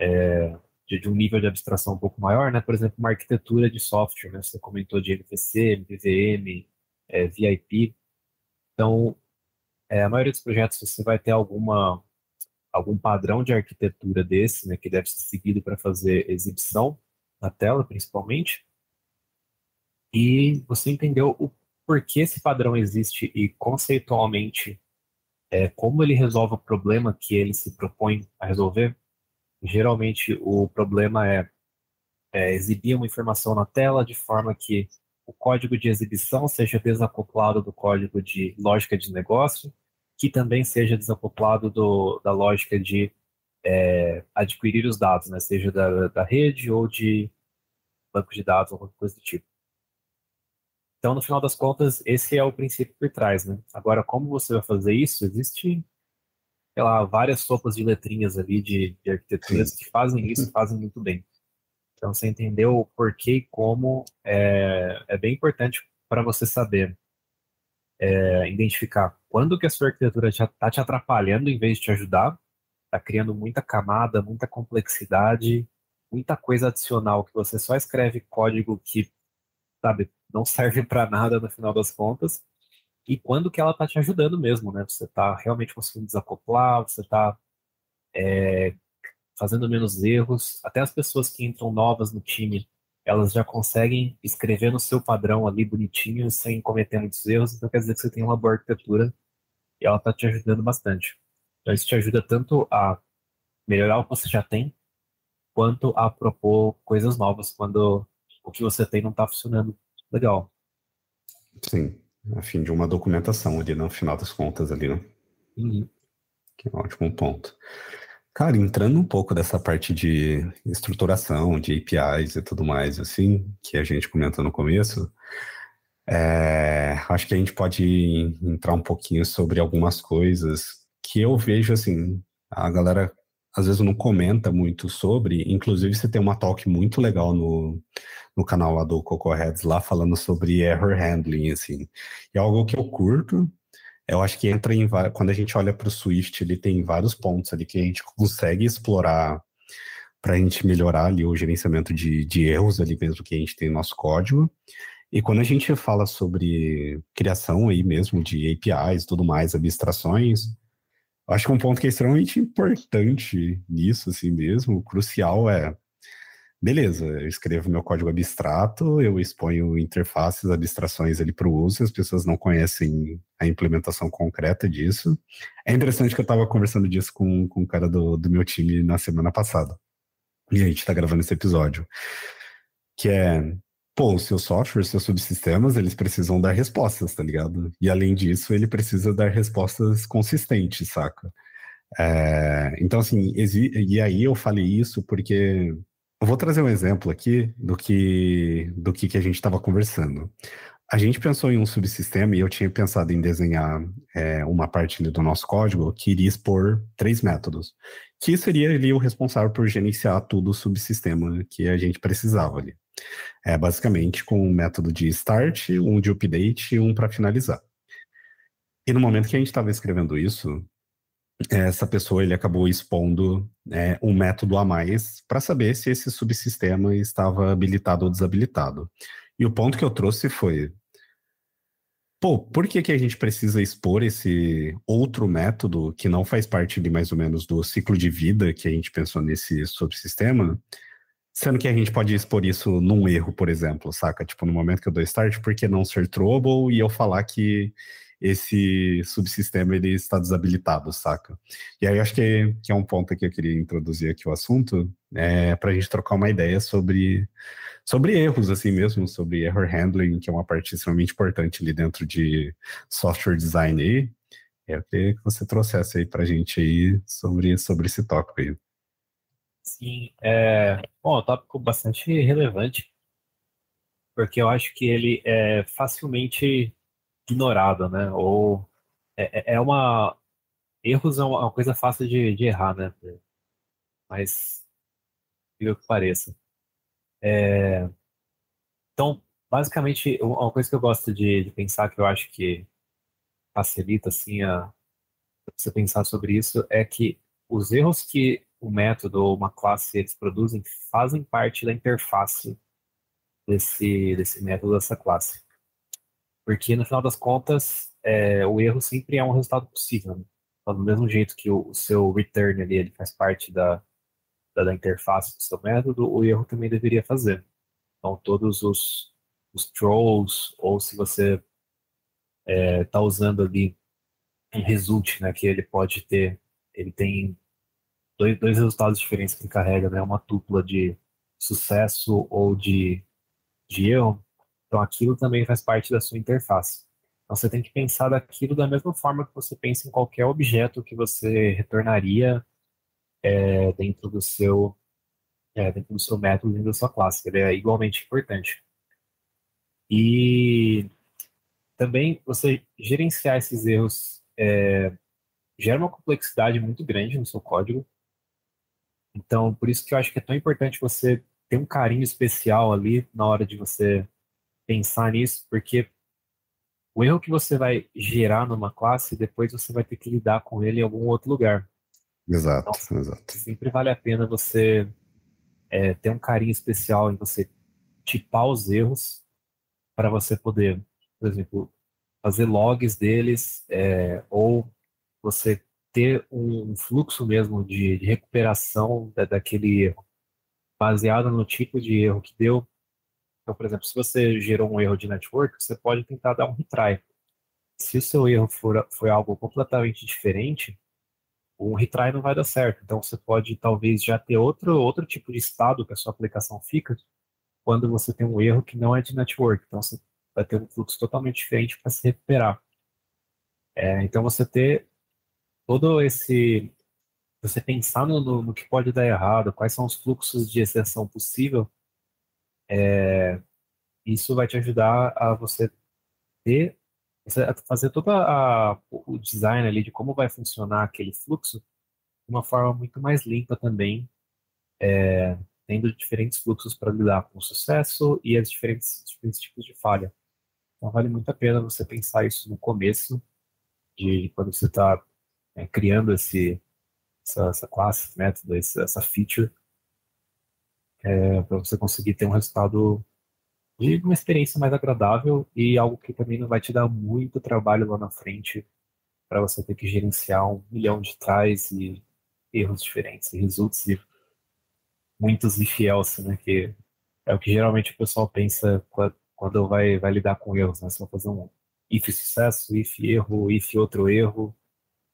é, de, de, um nível de abstração um pouco maior, né? Por exemplo, uma arquitetura de software, né? Você comentou de MVC, MVVM, é, VIP. Então, é, a maioria dos projetos você vai ter alguma algum padrão de arquitetura desse, né? Que deve ser seguido para fazer exibição na tela, principalmente. E você entendeu o porquê esse padrão existe e conceitualmente é, como ele resolve o problema que ele se propõe a resolver Geralmente o problema é, é exibir uma informação na tela de forma que o código de exibição seja desacoplado do código de lógica de negócio, que também seja desacoplado do, da lógica de é, adquirir os dados, né? seja da, da rede ou de banco de dados, alguma coisa do tipo. Então, no final das contas, esse é o princípio por trás. Né? Agora, como você vai fazer isso? Existe sei lá, várias sopas de letrinhas ali de, de arquiteturas que fazem isso fazem muito bem. Então, você entendeu o porquê e como é, é bem importante para você saber é, identificar quando que a sua arquitetura está te atrapalhando em vez de te ajudar, está criando muita camada, muita complexidade, muita coisa adicional que você só escreve código que, sabe, não serve para nada no final das contas, e quando que ela está te ajudando mesmo, né? Você está realmente conseguindo desacoplar, você está é, fazendo menos erros. Até as pessoas que entram novas no time, elas já conseguem escrever no seu padrão ali bonitinho, sem cometer muitos erros. Então quer dizer que você tem uma boa arquitetura e ela está te ajudando bastante. Então isso te ajuda tanto a melhorar o que você já tem, quanto a propor coisas novas quando o que você tem não está funcionando legal. Sim a fim de uma documentação ali no final das contas ali, né? Uhum. Que é um ótimo ponto. Cara, entrando um pouco dessa parte de estruturação, de APIs e tudo mais, assim, que a gente comentou no começo, é, acho que a gente pode entrar um pouquinho sobre algumas coisas que eu vejo, assim, a galera às vezes não comenta muito sobre, inclusive você tem uma talk muito legal no, no canal lá do Coco Heads, lá falando sobre error handling, assim. É algo que eu curto, eu acho que entra em quando a gente olha para o Swift, ele tem vários pontos ali que a gente consegue explorar para a gente melhorar ali o gerenciamento de, de erros ali mesmo que a gente tem no nosso código. E quando a gente fala sobre criação aí mesmo de APIs, tudo mais, abstrações, Acho que um ponto que é extremamente importante nisso, assim mesmo, crucial é beleza, eu escrevo meu código abstrato, eu exponho interfaces, abstrações ali para o uso, as pessoas não conhecem a implementação concreta disso. É interessante que eu estava conversando disso com, com o cara do, do meu time na semana passada. E a gente está gravando esse episódio. Que é, pô, os seus softwares, seus subsistemas, eles precisam dar respostas, tá ligado? E além disso, ele precisa dar respostas consistentes, saca? É, então, assim, e aí eu falei isso porque eu vou trazer um exemplo aqui do que, do que, que a gente estava conversando. A gente pensou em um subsistema e eu tinha pensado em desenhar é, uma parte do nosso código que iria expor três métodos, que seria ali o responsável por gerenciar todo o subsistema que a gente precisava ali. É, basicamente com um método de start, um de update e um para finalizar. E no momento que a gente estava escrevendo isso, essa pessoa ele acabou expondo é, um método a mais para saber se esse subsistema estava habilitado ou desabilitado. E o ponto que eu trouxe foi: pô, por que, que a gente precisa expor esse outro método que não faz parte de mais ou menos do ciclo de vida que a gente pensou nesse subsistema? Sendo que a gente pode expor isso num erro, por exemplo, saca? Tipo, no momento que eu dou start, por que não ser trouble e eu falar que esse subsistema ele está desabilitado, saca? E aí acho que, que é um ponto que eu queria introduzir aqui o assunto, é, para a gente trocar uma ideia sobre, sobre erros, assim mesmo, sobre error handling, que é uma parte extremamente importante ali dentro de software design aí. É, eu queria que você trouxesse aí para a gente aí sobre, sobre esse tópico aí. Sim, é, bom, é um tópico bastante relevante, porque eu acho que ele é facilmente ignorado, né? Ou é, é, é uma erros é uma coisa fácil de, de errar, né? Mas o que pareça. É, então, basicamente, uma coisa que eu gosto de, de, pensar que eu acho que facilita assim a você pensar sobre isso é que os erros que o método ou uma classe eles produzem fazem parte da interface desse desse método dessa classe. Porque, no final das contas, é, o erro sempre é um resultado possível. Né? Então, do mesmo jeito que o, o, seu return ali ele faz parte da, da, da, interface do seu método, o erro também deveria fazer. Então, todos os, os trolls, ou se você está é, tá usando ali um result, né, que ele pode ter, ele tem dois, dois resultados diferentes que ele carrega, né, uma tupla de sucesso ou de, de erro, então aquilo também faz parte da sua interface. Então você tem que pensar daquilo da mesma forma que você pensa em qualquer objeto que você retornaria é, dentro do seu é, dentro do seu método, dentro da sua classe. Ele é igualmente importante. E também você gerenciar esses erros é, gera uma complexidade muito grande no seu código. Então, por isso que eu acho que é tão importante você ter um carinho especial ali na hora de você pensar nisso, porque o erro que você vai gerar numa classe, depois você vai ter que lidar com ele em algum outro lugar. Exato, então, exato. Sempre vale a pena você é, ter um carinho especial em você tipar os erros para você poder, por exemplo, fazer logs deles, é, ou você ter um, fluxo mesmo de, de recuperação da, daquele erro, baseado no tipo de erro que deu, então, por exemplo, se você gerou um erro de network, você pode tentar dar um retry. Se o seu erro for, foi algo completamente diferente, um retry não vai dar certo. Então, você pode talvez já ter outro, outro tipo de estado que a sua aplicação fica quando você tem um erro que não é de network. Então, você vai ter um fluxo totalmente diferente para se recuperar. É, então, você ter todo esse. Você pensar no, no, no que pode dar errado, quais são os fluxos de exceção possível é, isso vai te ajudar a você ter, fazer todo o design ali de como vai funcionar aquele fluxo de uma forma muito mais limpa também, é, tendo diferentes fluxos para lidar com o sucesso e as diferentes, diferentes tipos de falha. Então vale muito a pena você pensar isso no começo de quando você está é, criando esse, essa, essa classe, método, essa feature, é, para você conseguir ter um resultado de uma experiência mais agradável e algo que também não vai te dar muito trabalho lá na frente para você ter que gerenciar um milhão de tries e erros diferentes, e results e muitos if else, né? Que é o que geralmente o pessoal pensa quando vai, vai lidar com erros, né? Você vai fazer um if sucesso, if erro, if outro erro,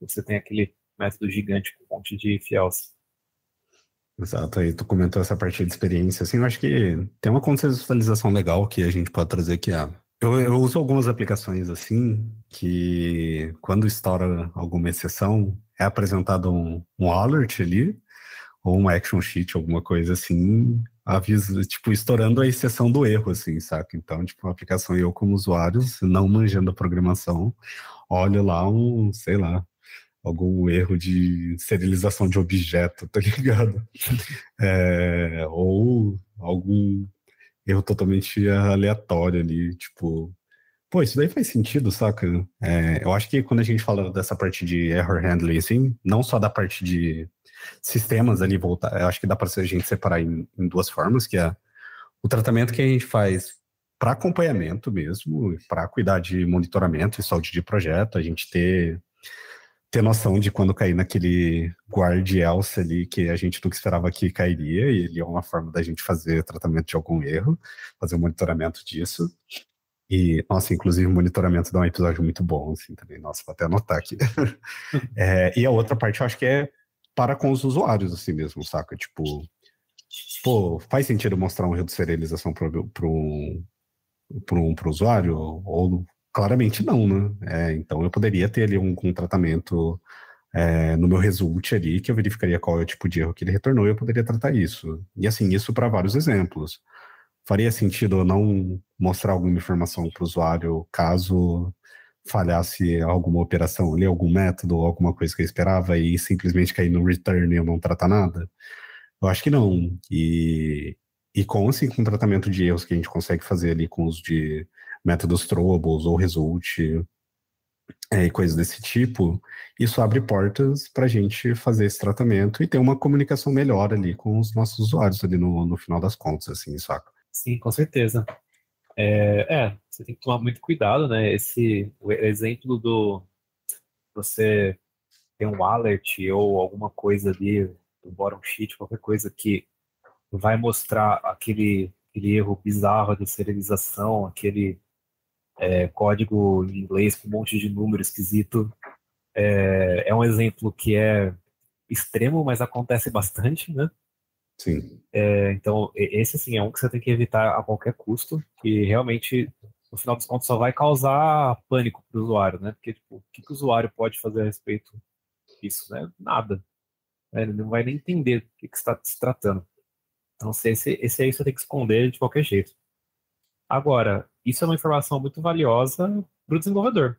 você tem aquele método gigante com um monte de if else. Exato, aí tu comentou essa parte de experiência, assim, eu acho que tem uma contextualização legal que a gente pode trazer aqui. Ah, eu, eu uso algumas aplicações assim, que quando estoura alguma exceção, é apresentado um, um alert ali, ou um action sheet, alguma coisa assim, avisa, tipo, estourando a exceção do erro, assim, saca? Então, tipo, a aplicação eu como usuário, não manjando a programação, olho lá um, sei lá, algum erro de serialização de objeto, tá ligado? É, ou algum erro totalmente aleatório ali, tipo. Pô, isso daí faz sentido, saca? É, eu acho que quando a gente fala dessa parte de error handling, assim, não só da parte de sistemas ali voltar, eu acho que dá para a gente separar em, em duas formas, que é o tratamento que a gente faz para acompanhamento mesmo, para cuidar de monitoramento e saúde de projeto, a gente ter ter noção de quando cair naquele guard else ali que a gente nunca esperava que cairia, e ele é uma forma da gente fazer tratamento de algum erro, fazer o um monitoramento disso. E, nossa, inclusive monitoramento dá um episódio muito bom, assim, também. Nossa, vou até anotar aqui. é, e a outra parte eu acho que é para com os usuários, assim mesmo, saca? Tipo, pô, faz sentido mostrar um erro de serialização para um, um, um usuário? Ou Claramente não, né? É, então eu poderia ter ali um, um tratamento é, no meu result ali, que eu verificaria qual é o tipo de erro que ele retornou e eu poderia tratar isso. E assim, isso para vários exemplos. Faria sentido eu não mostrar alguma informação para o usuário caso falhasse alguma operação ali, algum método, alguma coisa que eu esperava e simplesmente cair no return e eu não tratar nada? Eu acho que não. E, e com, assim, com o tratamento de erros que a gente consegue fazer ali com os de métodos Troubles ou Result é, e coisas desse tipo, isso abre portas para a gente fazer esse tratamento e ter uma comunicação melhor ali com os nossos usuários ali no, no final das contas, assim, saca? Sim, com certeza. É, é, você tem que tomar muito cuidado, né? Esse o exemplo do você tem um alert ou alguma coisa ali do bottom sheet, qualquer coisa que vai mostrar aquele, aquele erro bizarro de serialização, aquele é, código em inglês com um monte de número esquisito. É, é um exemplo que é extremo, mas acontece bastante, né? Sim. É, então, esse sim é um que você tem que evitar a qualquer custo, que realmente, no final dos contos, só vai causar pânico para o usuário, né? Porque, tipo, o que, que o usuário pode fazer a respeito disso? Né? Nada. Né? Ele não vai nem entender do que, que está se tratando. Então, esse, esse aí você tem que esconder de qualquer jeito. Agora, isso é uma informação muito valiosa para o desenvolvedor.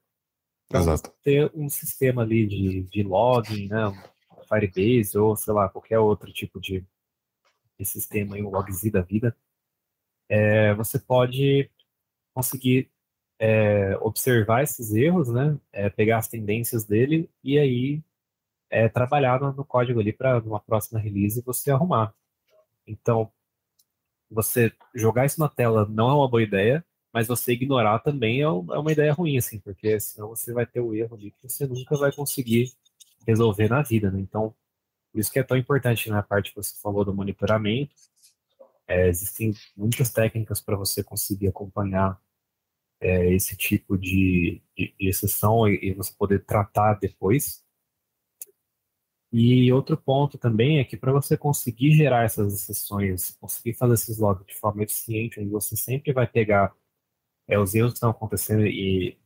Então, Exato. Ter um sistema ali de, de login, né, Firebase ou, sei lá, qualquer outro tipo de, de sistema, um logz da vida, é, você pode conseguir é, observar esses erros, né, é, pegar as tendências dele e aí é, trabalhar no, no código ali para uma próxima release você arrumar. Então, você jogar isso na tela não é uma boa ideia, mas você ignorar também é, é uma ideia ruim, assim, porque senão você vai ter o erro ali que você nunca vai conseguir resolver na vida, né? Então, por isso que é tão importante na parte que você falou do monitoramento. É, existem muitas técnicas para você conseguir acompanhar é, esse tipo de, de, de exceção e, e, você poder tratar depois. E outro ponto também é que para você conseguir gerar essas exceções, conseguir fazer esses logs de forma eficiente, você sempre vai pegar é, os erros que estão acontecendo e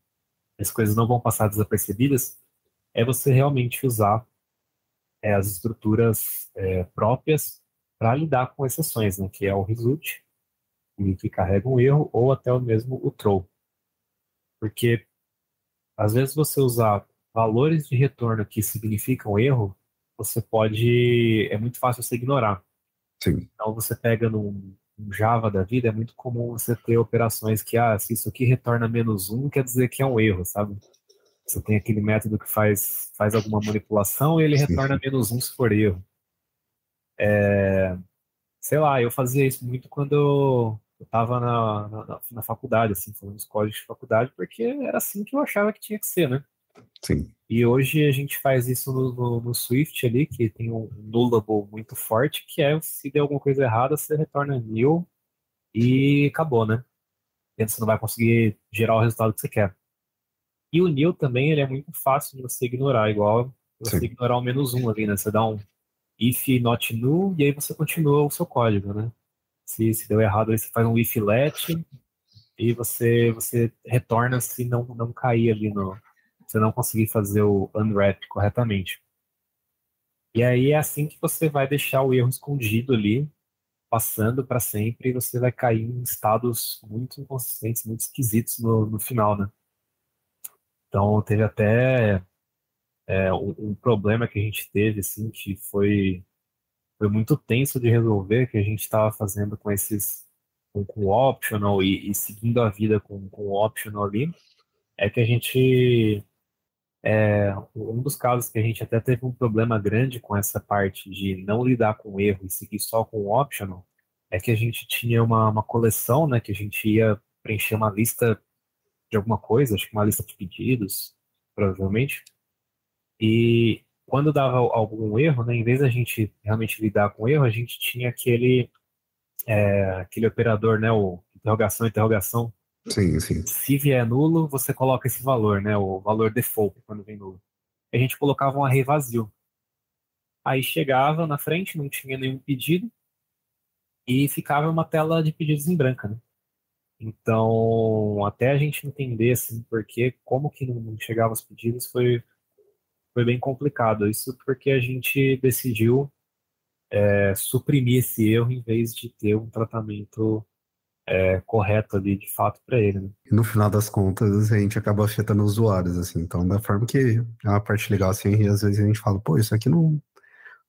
as coisas não vão passar desapercebidas, é você realmente usar é, as estruturas é, próprias para lidar com exceções, né, que é o result, que carrega um erro, ou até mesmo o throw. Porque às vezes você usar valores de retorno que significam erro, você pode. É muito fácil você ignorar. Sim. Então você pega num, num, Java da vida, é muito comum você ter operações que, ah, se isso aqui retorna menos um, quer dizer que é um erro, sabe? Você tem aquele método que faz, faz alguma manipulação e ele Sim. retorna menos um se for erro. É, sei lá, eu fazia isso muito quando eu, estava na, na, na, faculdade, assim, fazendo os códigos de faculdade, porque era assim que eu achava que tinha que ser, né? Sim. E hoje a gente faz isso no, no, no Swift ali, que tem um nullable muito forte, que é se der alguma coisa errada, você retorna nil e acabou, né? Você não vai conseguir gerar o resultado que você quer. E o nil também ele é muito fácil de você ignorar, igual você Sim. ignorar o menos um ali, né? Você dá um if not null e aí você continua o seu código, né? Se, se deu errado, aí você faz um if let e você, você retorna se não, não cair ali no, você não conseguir fazer o unwrap corretamente. E aí é assim que você vai deixar o erro escondido ali, passando para sempre, e você vai cair em estados muito inconsistentes, muito esquisitos no, no final, né? Então teve até é, um, um, problema que a gente teve, assim, que foi, foi muito tenso de resolver, que a gente estava fazendo com esses com, com optional e, e, seguindo a vida com, com o optional ali, é que a gente é, um dos casos que a gente até teve um problema grande com essa parte de não lidar com erro e seguir só com o optional, é que a gente tinha uma, uma coleção, né, que a gente ia preencher uma lista de alguma coisa, acho que uma lista de pedidos, provavelmente, e quando dava algum erro, né, em vez da gente realmente lidar com o erro, a gente tinha aquele, é, aquele operador, né, o interrogação, interrogação, Sim, sim. Se vier nulo, você coloca esse valor, né? O valor default quando vem nulo. A gente colocava um array vazio. Aí chegava na frente, não tinha nenhum pedido e ficava uma tela de pedidos em branca, né? Então, até a gente entender assim, porque como que não chegavam os pedidos foi foi bem complicado. Isso porque a gente decidiu é, suprimir esse erro em vez de ter um tratamento é, correto ali de fato para ele. Né? No final das contas, a gente acaba afetando os usuários, assim. Então, da forma que é uma parte legal, assim, às vezes a gente fala, pô, isso aqui não.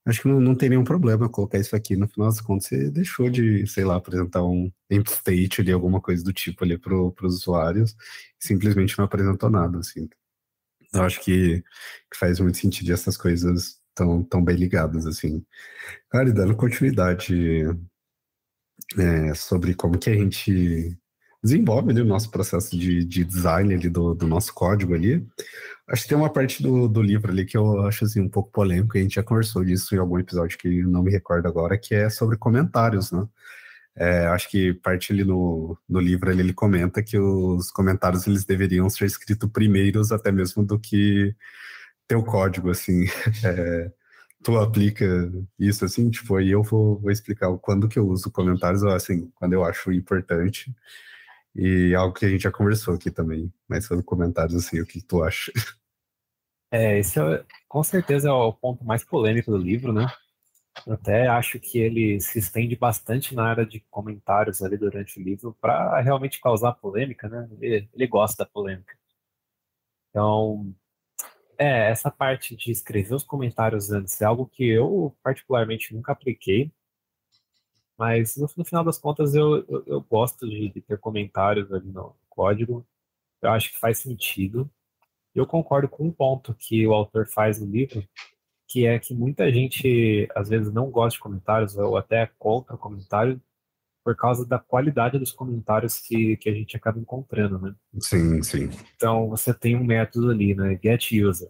Acho que não, não tem nenhum problema colocar isso aqui. No final das contas, você deixou de, sei lá, apresentar um empty state ali, alguma coisa do tipo ali para os usuários, simplesmente não apresentou nada, assim. Eu acho que, que faz muito sentido essas coisas tão, tão bem ligadas, assim. Cara, e dando continuidade é, sobre como que a gente desenvolve ali o nosso processo de, de design ali do, do, nosso código ali. Acho que tem uma parte do, do livro ali que eu acho assim um pouco polêmico, a gente já conversou disso em algum episódio que não me recordo agora, que é sobre comentários, né? É, acho que parte ali no, no livro ali, ele comenta que os comentários eles deveriam ser escritos primeiros até mesmo do que teu código, assim. É, tu aplica isso assim, tipo, aí eu vou, vou explicar quando que eu uso comentários, assim, quando eu acho importante. E algo que a gente já conversou aqui também, mas sobre comentários, assim, o que tu acha? É, esse é, com certeza é o ponto mais polêmico do livro, né? Eu até acho que ele se estende bastante na área de comentários ali durante o livro para realmente causar polêmica, né? Ele, ele gosta da polêmica. Então, é, essa parte de escrever os comentários antes é algo que eu particularmente nunca apliquei, mas no, no final das contas eu, eu, eu gosto de, de, ter comentários ali no código, eu acho que faz sentido. Eu concordo com um ponto que o autor faz no livro, que é que muita gente às vezes não gosta de comentários ou até é contra comentários por causa da qualidade dos comentários que, que a gente acaba encontrando, né? Sim, sim. Então você tem um método ali, né? Get user.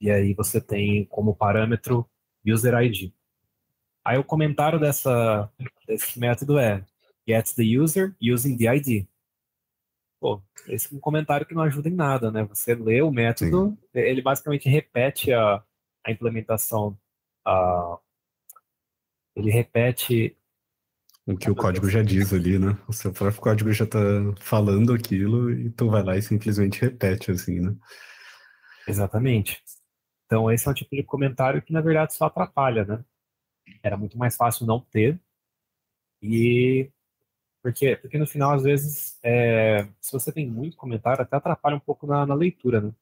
E aí você tem como parâmetro user ID. Aí o comentário dessa, desse método é get the user using the ID. Pô, esse é um comentário que não ajuda em nada, né? Você lê o método, sim. ele basicamente repete a, a implementação, a, ele repete o que o código já diz ali, né? O seu próprio código já tá falando aquilo e tu vai lá e simplesmente repete, assim, né? Exatamente. Então, esse é um tipo de comentário que, na verdade, só atrapalha, né? Era muito mais fácil não ter. E. Porque, porque no final, às vezes, é... se você tem muito comentário, até atrapalha um pouco na, na leitura, né?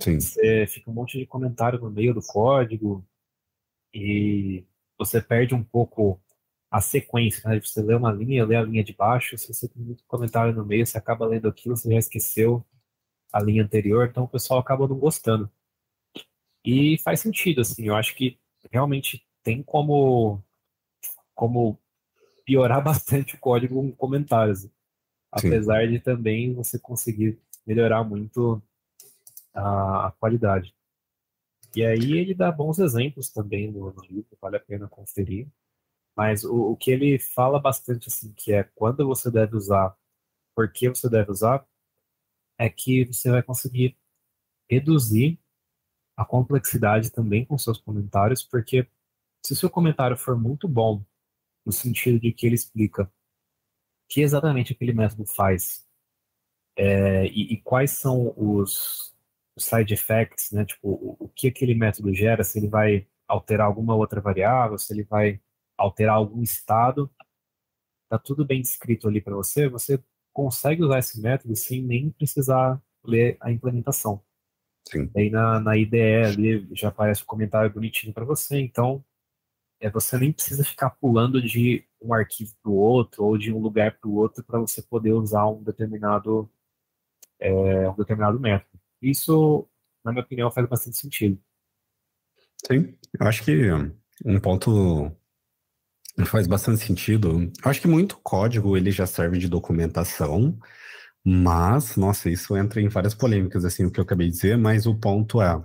Sim. Você fica um monte de comentário no meio do código e você perde um pouco a sequência, né? Você lê uma linha, lê a linha de baixo, se você tem muito comentário no meio, você acaba lendo aquilo, você já esqueceu a linha anterior, então o pessoal acaba não gostando. E faz sentido, assim, eu acho que realmente tem como, como piorar bastante o código com comentários. Apesar Sim. de também você conseguir melhorar muito a, a qualidade. E aí ele dá bons exemplos também no, no livro, vale a pena conferir. Mas o, o, que ele fala bastante, assim, que é quando você deve usar, por que você deve usar, é que você vai conseguir reduzir a complexidade também com seus comentários, porque se o seu comentário for muito bom, no sentido de que ele explica o que exatamente aquele método faz é, e, e, quais são os, os, side effects, né? Tipo, o, o que aquele método gera, se ele vai alterar alguma outra variável, se ele vai alterar algum estado, tá tudo bem descrito ali para você, você consegue usar esse método sem nem precisar ler a implementação. Sim. Aí na, na IDE ali já aparece o um comentário bonitinho para você, então é, você nem precisa ficar pulando de um arquivo para o outro ou de um lugar para o outro para você poder usar um determinado, é, um determinado método. Isso, na minha opinião, faz bastante sentido. Sim, eu acho que um ponto faz bastante sentido. Acho que muito código ele já serve de documentação, mas, nossa, isso entra em várias polêmicas, assim, o que eu acabei de dizer, mas o ponto é,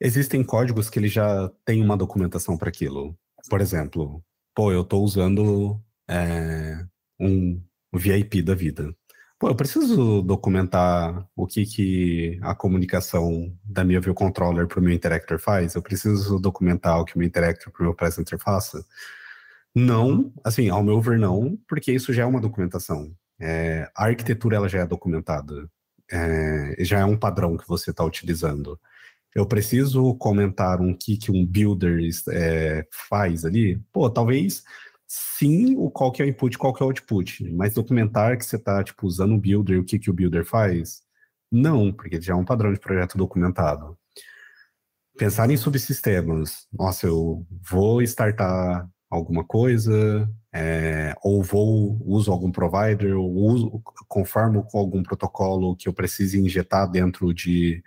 existem códigos que ele já tem uma documentação para aquilo. Por exemplo, pô, eu estou usando é, um VIP da vida. Pô, eu preciso documentar o que, que a comunicação da minha view controller para o meu interactor faz? Eu preciso documentar o que o meu interactor para o meu presenter faça? Não, assim, ao meu ver, não, porque isso já é uma documentação. É, a arquitetura ela já é documentada, é, já é um padrão que você está utilizando. Eu preciso comentar um que, que um builder é, faz ali? Pô, talvez sim o qual que é o input, qual que é o output, mas documentar que você está tipo, usando o builder, o que, que o builder faz? Não, porque já é um padrão de projeto documentado. Pensar em subsistemas. Nossa, eu vou startar alguma coisa, é, ou vou, uso algum provider, ou uso, conformo com algum protocolo que eu precise injetar dentro de,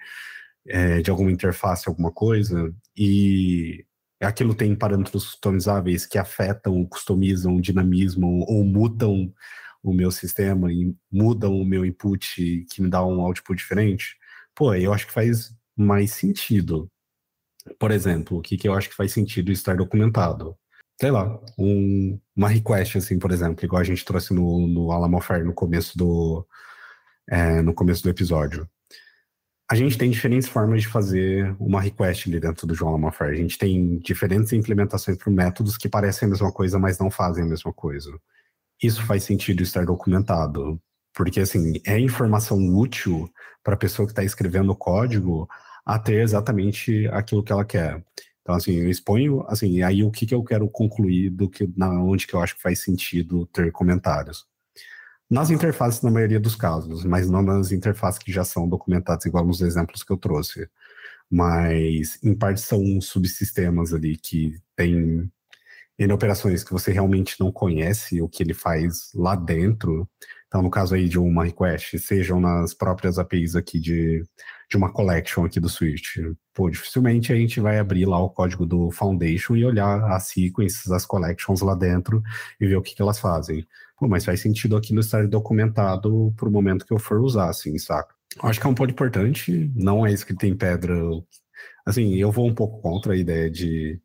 é, de alguma interface, alguma coisa, e aquilo tem parâmetros customizáveis que afetam, customizam o dinamismo ou mudam o meu sistema e mudam o meu input que me dá um output diferente, pô, eu acho que faz mais sentido. Por exemplo, o que, que eu acho que faz sentido estar documentado? Sei lá, um, uma request, assim, por exemplo, igual a gente trouxe no, no Alamofair no começo do é, no começo do episódio. A gente tem diferentes formas de fazer uma request ali dentro do João Alamofair. A gente tem diferentes implementações para métodos que parecem a mesma coisa, mas não fazem a mesma coisa. Isso faz sentido estar documentado, porque assim é informação útil para a pessoa que está escrevendo o código a ter exatamente aquilo que ela quer. Então, assim, eu exponho, assim, aí o que, que eu quero concluir do que, na onde que eu acho que faz sentido ter comentários. Nas interfaces, na maioria dos casos, mas não nas interfaces que já são documentadas, igual nos exemplos que eu trouxe. Mas, em parte, são subsistemas ali que tem operações que você realmente não conhece o que ele faz lá dentro. Então, no caso aí de uma request, sejam nas próprias APIs aqui de de uma collection aqui do Switch. Pô, dificilmente a gente vai abrir lá o código do Foundation e olhar as sequences, as collections lá dentro e ver o que, que elas fazem. Pô, mas faz sentido aquilo estar documentado pro momento que eu for usar, assim, saca? Acho que é um ponto importante, não é escrito em pedra. Assim, eu vou um pouco contra a ideia de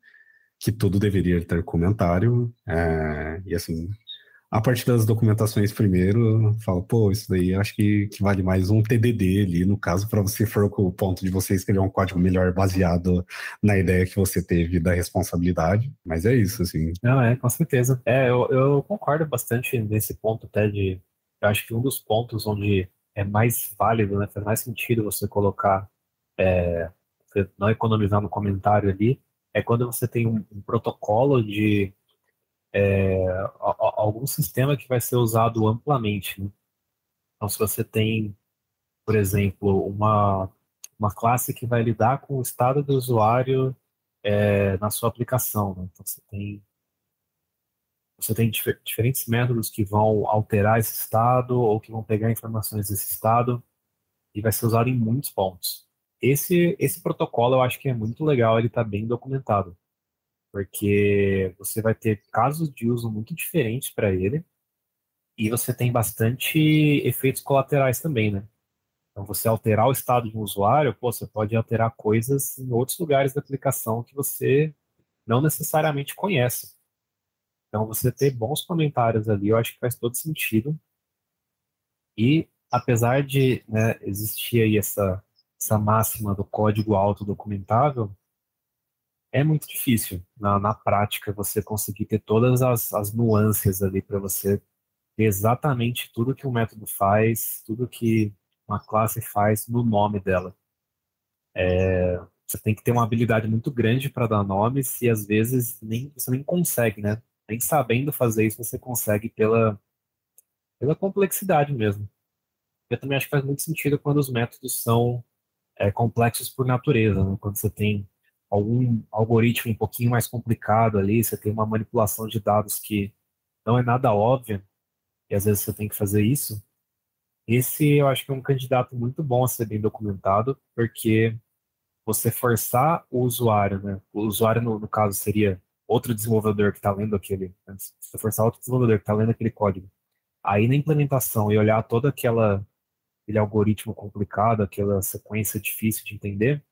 que tudo deveria ter comentário, é, e assim, a partir das documentações primeiro, falo, pô, isso daí acho que, que vale mais um TDD ali, no caso, para você for com o ponto de você escrever um código melhor baseado na ideia que você teve da responsabilidade. Mas é isso, assim. Não, é, com certeza. É, eu, eu concordo bastante nesse ponto até de. Eu acho que um dos pontos onde é mais válido, né, faz mais sentido você colocar, é, você não economizar no comentário ali, é quando você tem um, um protocolo de é, algum sistema que vai ser usado amplamente. Né? Então, se você tem, por exemplo, uma, uma classe que vai lidar com o estado do usuário é, na sua aplicação, né? então você tem você tem dif diferentes métodos que vão alterar esse estado ou que vão pegar informações desse estado e vai ser usado em muitos pontos. Esse, esse protocolo eu acho que é muito legal, ele está bem documentado porque você vai ter casos de uso muito diferentes para ele e você tem bastante efeitos colaterais também, né? Então, você alterar o estado de um usuário, pô, você pode alterar coisas em outros lugares da aplicação que você não necessariamente conhece. Então, você ter bons comentários ali, eu acho que faz todo sentido. E, apesar de né, existir aí essa, essa máxima do código autodocumentável, é muito difícil na, na prática você conseguir ter todas as, as nuances ali para você ter exatamente tudo que um método faz, tudo que uma classe faz no nome dela. É, você tem que ter uma habilidade muito grande para dar nomes e às vezes nem, você nem consegue, né? Nem sabendo fazer isso você consegue pela, pela complexidade mesmo. Eu também acho que faz muito sentido quando os métodos são é, complexos por natureza, né? quando você tem algum algoritmo um pouquinho mais complicado ali, você tem uma manipulação de dados que não é nada óbvia, e às vezes você tem que fazer isso. Esse eu acho que é um candidato muito bom a ser bem documentado, porque você forçar o usuário, né? O usuário, no, no caso, seria outro desenvolvedor que está lendo aquele. Né? Você forçar outro desenvolvedor que está lendo aquele código, aí na implementação e olhar toda aquela aquele algoritmo complicado, aquela sequência difícil de entender,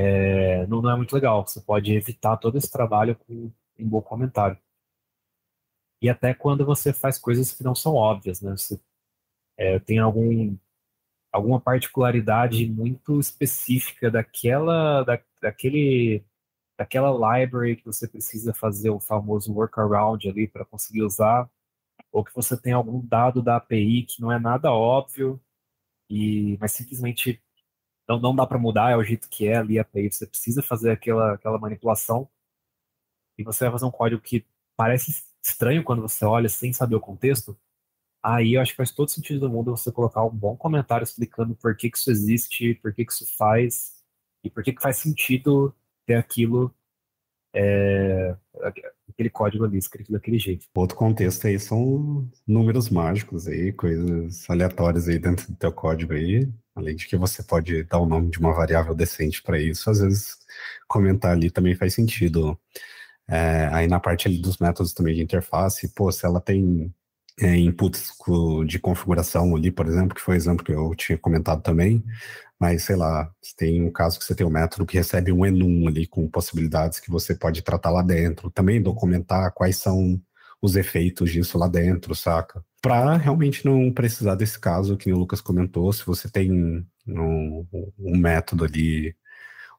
é, não, não, é muito legal. Você pode evitar todo esse trabalho com um bom comentário. E até quando você faz coisas que não são óbvias, né? Você é, tem algum, alguma particularidade muito específica daquela, da, daquele, daquela library que você precisa fazer o famoso workaround ali para conseguir usar, ou que você tem algum dado da API que não é nada óbvio, e, mas simplesmente não, não dá para mudar, é o jeito que é ali a API, você precisa fazer aquela, aquela manipulação, e você vai fazer um código que parece estranho quando você olha sem saber o contexto, aí eu acho que faz todo sentido do mundo você colocar um bom comentário explicando por que, que isso existe, por que, que isso faz, e por que, que faz sentido ter aquilo, é, aquele código ali escrito daquele jeito. Outro contexto aí são números mágicos aí, coisas aleatórias aí dentro do teu código aí, além de que você pode dar o nome de uma variável decente para isso, às vezes comentar ali também faz sentido. É, aí na parte ali dos métodos também de interface, pô, se ela tem é, inputs de configuração ali, por exemplo, que foi o exemplo que eu tinha comentado também, mas sei lá, tem um caso que você tem um método que recebe um enum ali com possibilidades que você pode tratar lá dentro, também documentar quais são os efeitos disso lá dentro, saca? Para realmente não precisar desse caso que o Lucas comentou, se você tem um, um método ali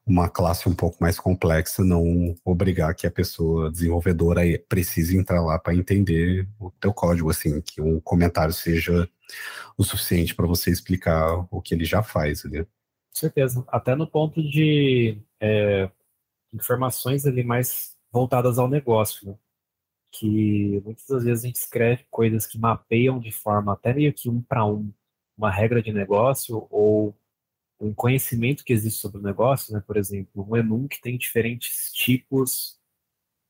uma classe um pouco mais complexa, não obrigar que a pessoa desenvolvedora precise entrar lá para entender o teu código, assim, que um comentário seja o suficiente para você explicar o que ele já faz ali. Com certeza. Até no ponto de é, informações ali mais voltadas ao negócio, né? que muitas das vezes a gente escreve coisas que mapeiam de forma até meio que um para um uma regra de negócio ou um conhecimento que existe sobre o negócio, né? Por exemplo, um Enum que tem diferentes tipos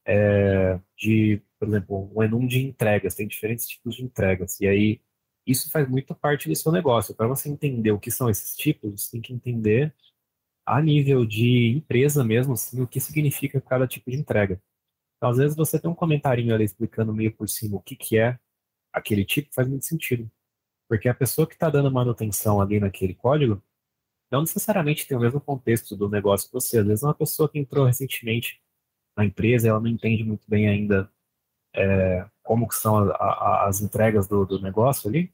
é, de, por exemplo, um Enum de entregas, tem diferentes tipos de entregas. E aí, isso faz muito parte do seu negócio. Para você entender o que são esses tipos, você tem que entender a nível de empresa mesmo, assim, o que significa cada tipo de entrega. Então, às vezes você tem um comentarinho ali explicando meio por cima o que, que é aquele tipo, faz muito sentido. Porque a pessoa que está dando manutenção ali naquele código, não necessariamente tem o mesmo contexto do negócio que você. Às vezes, uma pessoa que entrou recentemente na empresa, ela não entende muito bem ainda é, como que são a, a, as entregas do, do, negócio ali.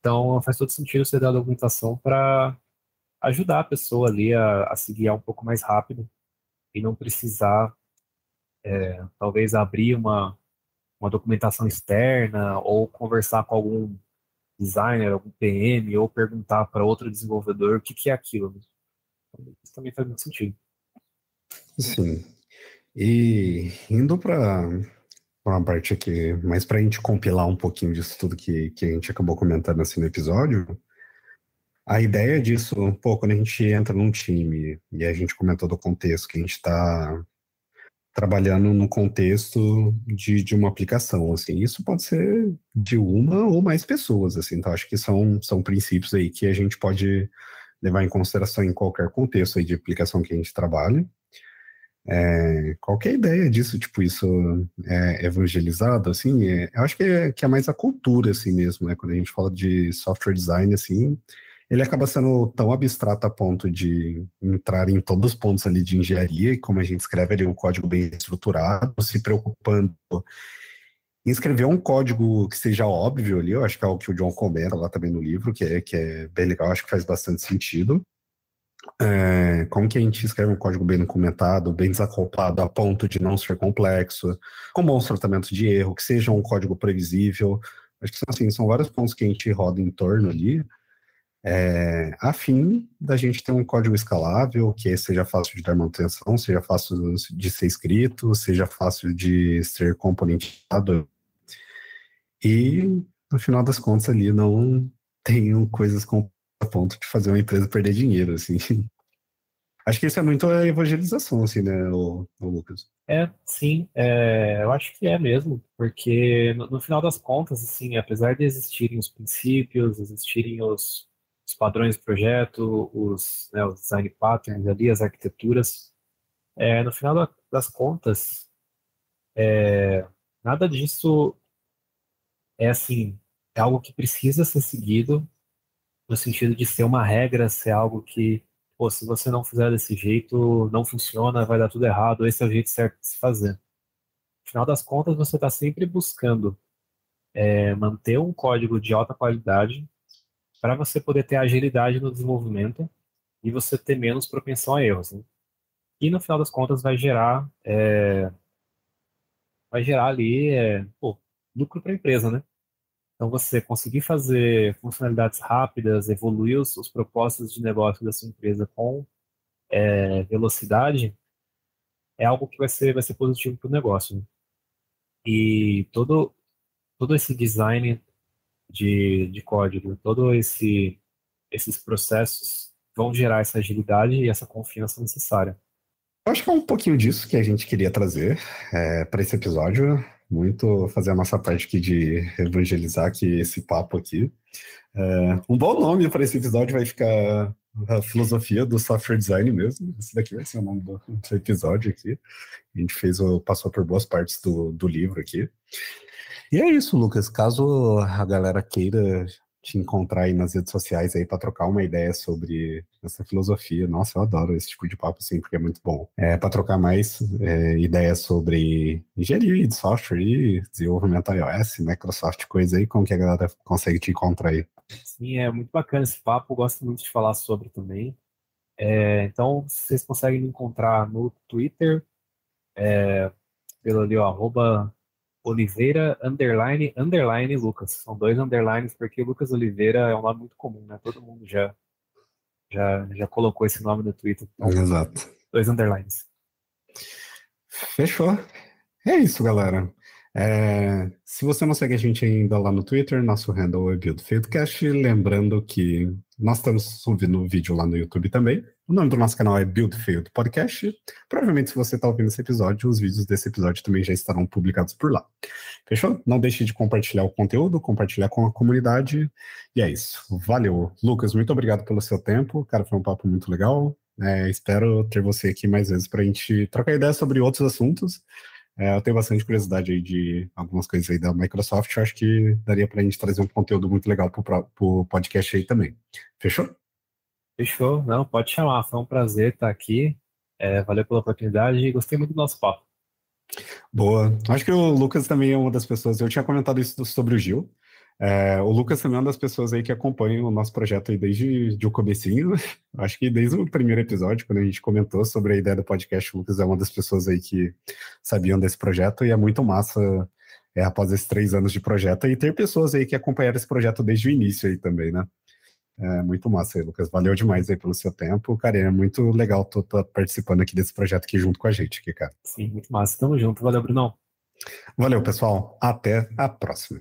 Então, faz todo sentido você dar documentação para ajudar a pessoa ali a, a se guiar um pouco mais rápido e não precisar, é, talvez, abrir uma, uma documentação externa ou conversar com algum designer, algum PM, ou perguntar para outro desenvolvedor o que, que é aquilo. Isso também faz muito sentido. Sim. E indo para uma parte aqui, mas para a gente compilar um pouquinho disso tudo que, que a gente acabou comentando assim no episódio, a ideia disso, pô, quando a gente entra num time e a gente comentou do contexto que a gente está trabalhando no contexto de, de uma aplicação, assim, isso pode ser de uma ou mais pessoas, assim, então acho que são, são princípios aí que a gente pode levar em consideração em qualquer contexto aí de aplicação que a gente trabalhe. É, qual é a ideia disso, tipo, isso é evangelizado, assim, é, eu acho que é, que é mais a cultura, assim mesmo, né, quando a gente fala de software design, assim, ele acaba sendo tão abstrato a ponto de entrar em todos os pontos ali de engenharia, e como a gente escreve ali um código bem estruturado, se preocupando em escrever um código que seja óbvio ali, eu acho que é o que o John comenta lá também no livro, que é, que é bem legal, acho que faz bastante sentido. É, como que a gente escreve um código bem documentado, bem desacoplado, a ponto de não ser complexo, com bom tratamento de erro, que seja um código previsível. Acho que assim, são vários pontos que a gente roda em torno ali, é, a fim da gente ter um código escalável, que seja fácil de dar manutenção, seja fácil de ser escrito, seja fácil de ser componentado. E, no final das contas, ali não tenham coisas com a ponto de fazer uma empresa perder dinheiro, assim. Acho que isso é muito a evangelização, assim, né, o, o Lucas? É, sim, é, eu acho que é mesmo, porque no, no, final das contas, assim, apesar de existirem os princípios, existirem os, os padrões de projeto, os, né, os design patterns ali, as arquiteturas, é, no final das contas, é, nada disso é assim, é algo que precisa ser seguido no sentido de ser uma regra, ser algo que, pô, se você não fizer desse jeito, não funciona, vai dar tudo errado, esse é o jeito certo de se fazer. No final das contas, você está sempre buscando é, manter um código de alta qualidade para você poder ter agilidade no desenvolvimento e você ter menos propensão a erros. Né? E no final das contas vai gerar é, vai gerar ali é, pô, lucro para a empresa, né? Então, você conseguir fazer funcionalidades rápidas, evoluir os, os propósitos de negócio da sua empresa com é, velocidade, é algo que vai ser, vai ser positivo para o negócio. Né? E todo, todo esse design de, de código, todo esse, esses processos vão gerar essa agilidade e essa confiança necessária. Eu acho que é um pouquinho disso que a gente queria trazer é, para esse episódio muito fazer a nossa parte aqui de evangelizar aqui esse papo aqui. É, um bom nome para esse episódio vai ficar a filosofia do software design mesmo. Esse daqui vai ser o nome do, do episódio aqui. A gente fez passou por boas partes do, do livro aqui. E é isso, Lucas. Caso a galera queira te encontrar aí nas redes sociais aí para trocar uma ideia sobre essa filosofia. Nossa, eu adoro esse tipo de papo, sim, porque é muito bom. É para trocar mais é, ideias sobre engenharia de software e desenvolvimento iOS, Microsoft, coisa aí, como que a galera consegue te encontrar aí? Sim, é muito bacana esse papo, gosto muito de falar sobre também. É, então, vocês conseguem me encontrar no Twitter, é, pelo ali, ó, arroba Oliveira, underline, underline Lucas. São dois underlines, porque Lucas Oliveira é um nome muito comum, né? Todo mundo já, já, já colocou esse nome no Twitter. Então, Exato. Dois underlines. Fechou. É isso, galera. É, se você não segue a gente ainda lá no Twitter, nosso handle é BuildFieldCast. Lembrando que nós estamos subindo o vídeo lá no YouTube também. O nome do nosso canal é Build Failed Podcast. Provavelmente, se você está ouvindo esse episódio, os vídeos desse episódio também já estarão publicados por lá. Fechou? Não deixe de compartilhar o conteúdo, compartilhar com a comunidade. E é isso. Valeu. Lucas, muito obrigado pelo seu tempo. Cara, foi um papo muito legal. É, espero ter você aqui mais vezes para a gente trocar ideias sobre outros assuntos. É, eu tenho bastante curiosidade aí de algumas coisas aí da Microsoft. Eu acho que daria para a gente trazer um conteúdo muito legal para o podcast aí também. Fechou? Fechou, não, pode chamar, foi um prazer estar aqui. É, valeu pela oportunidade e gostei muito do nosso papo. Boa. Acho que o Lucas também é uma das pessoas. Eu tinha comentado isso sobre o Gil. É, o Lucas também é uma das pessoas aí que acompanha o nosso projeto aí desde de o comecinho. Acho que desde o primeiro episódio, quando a gente comentou sobre a ideia do podcast, o Lucas é uma das pessoas aí que sabiam desse projeto e é muito massa é, após esses três anos de projeto e ter pessoas aí que acompanharam esse projeto desde o início aí também, né? É muito massa aí, Lucas. Valeu demais aí pelo seu tempo. Cara, é muito legal tu estar participando aqui desse projeto aqui junto com a gente, aqui, cara. Sim, muito massa. Tamo junto. Valeu, Brunão. Valeu, pessoal. Até a próxima.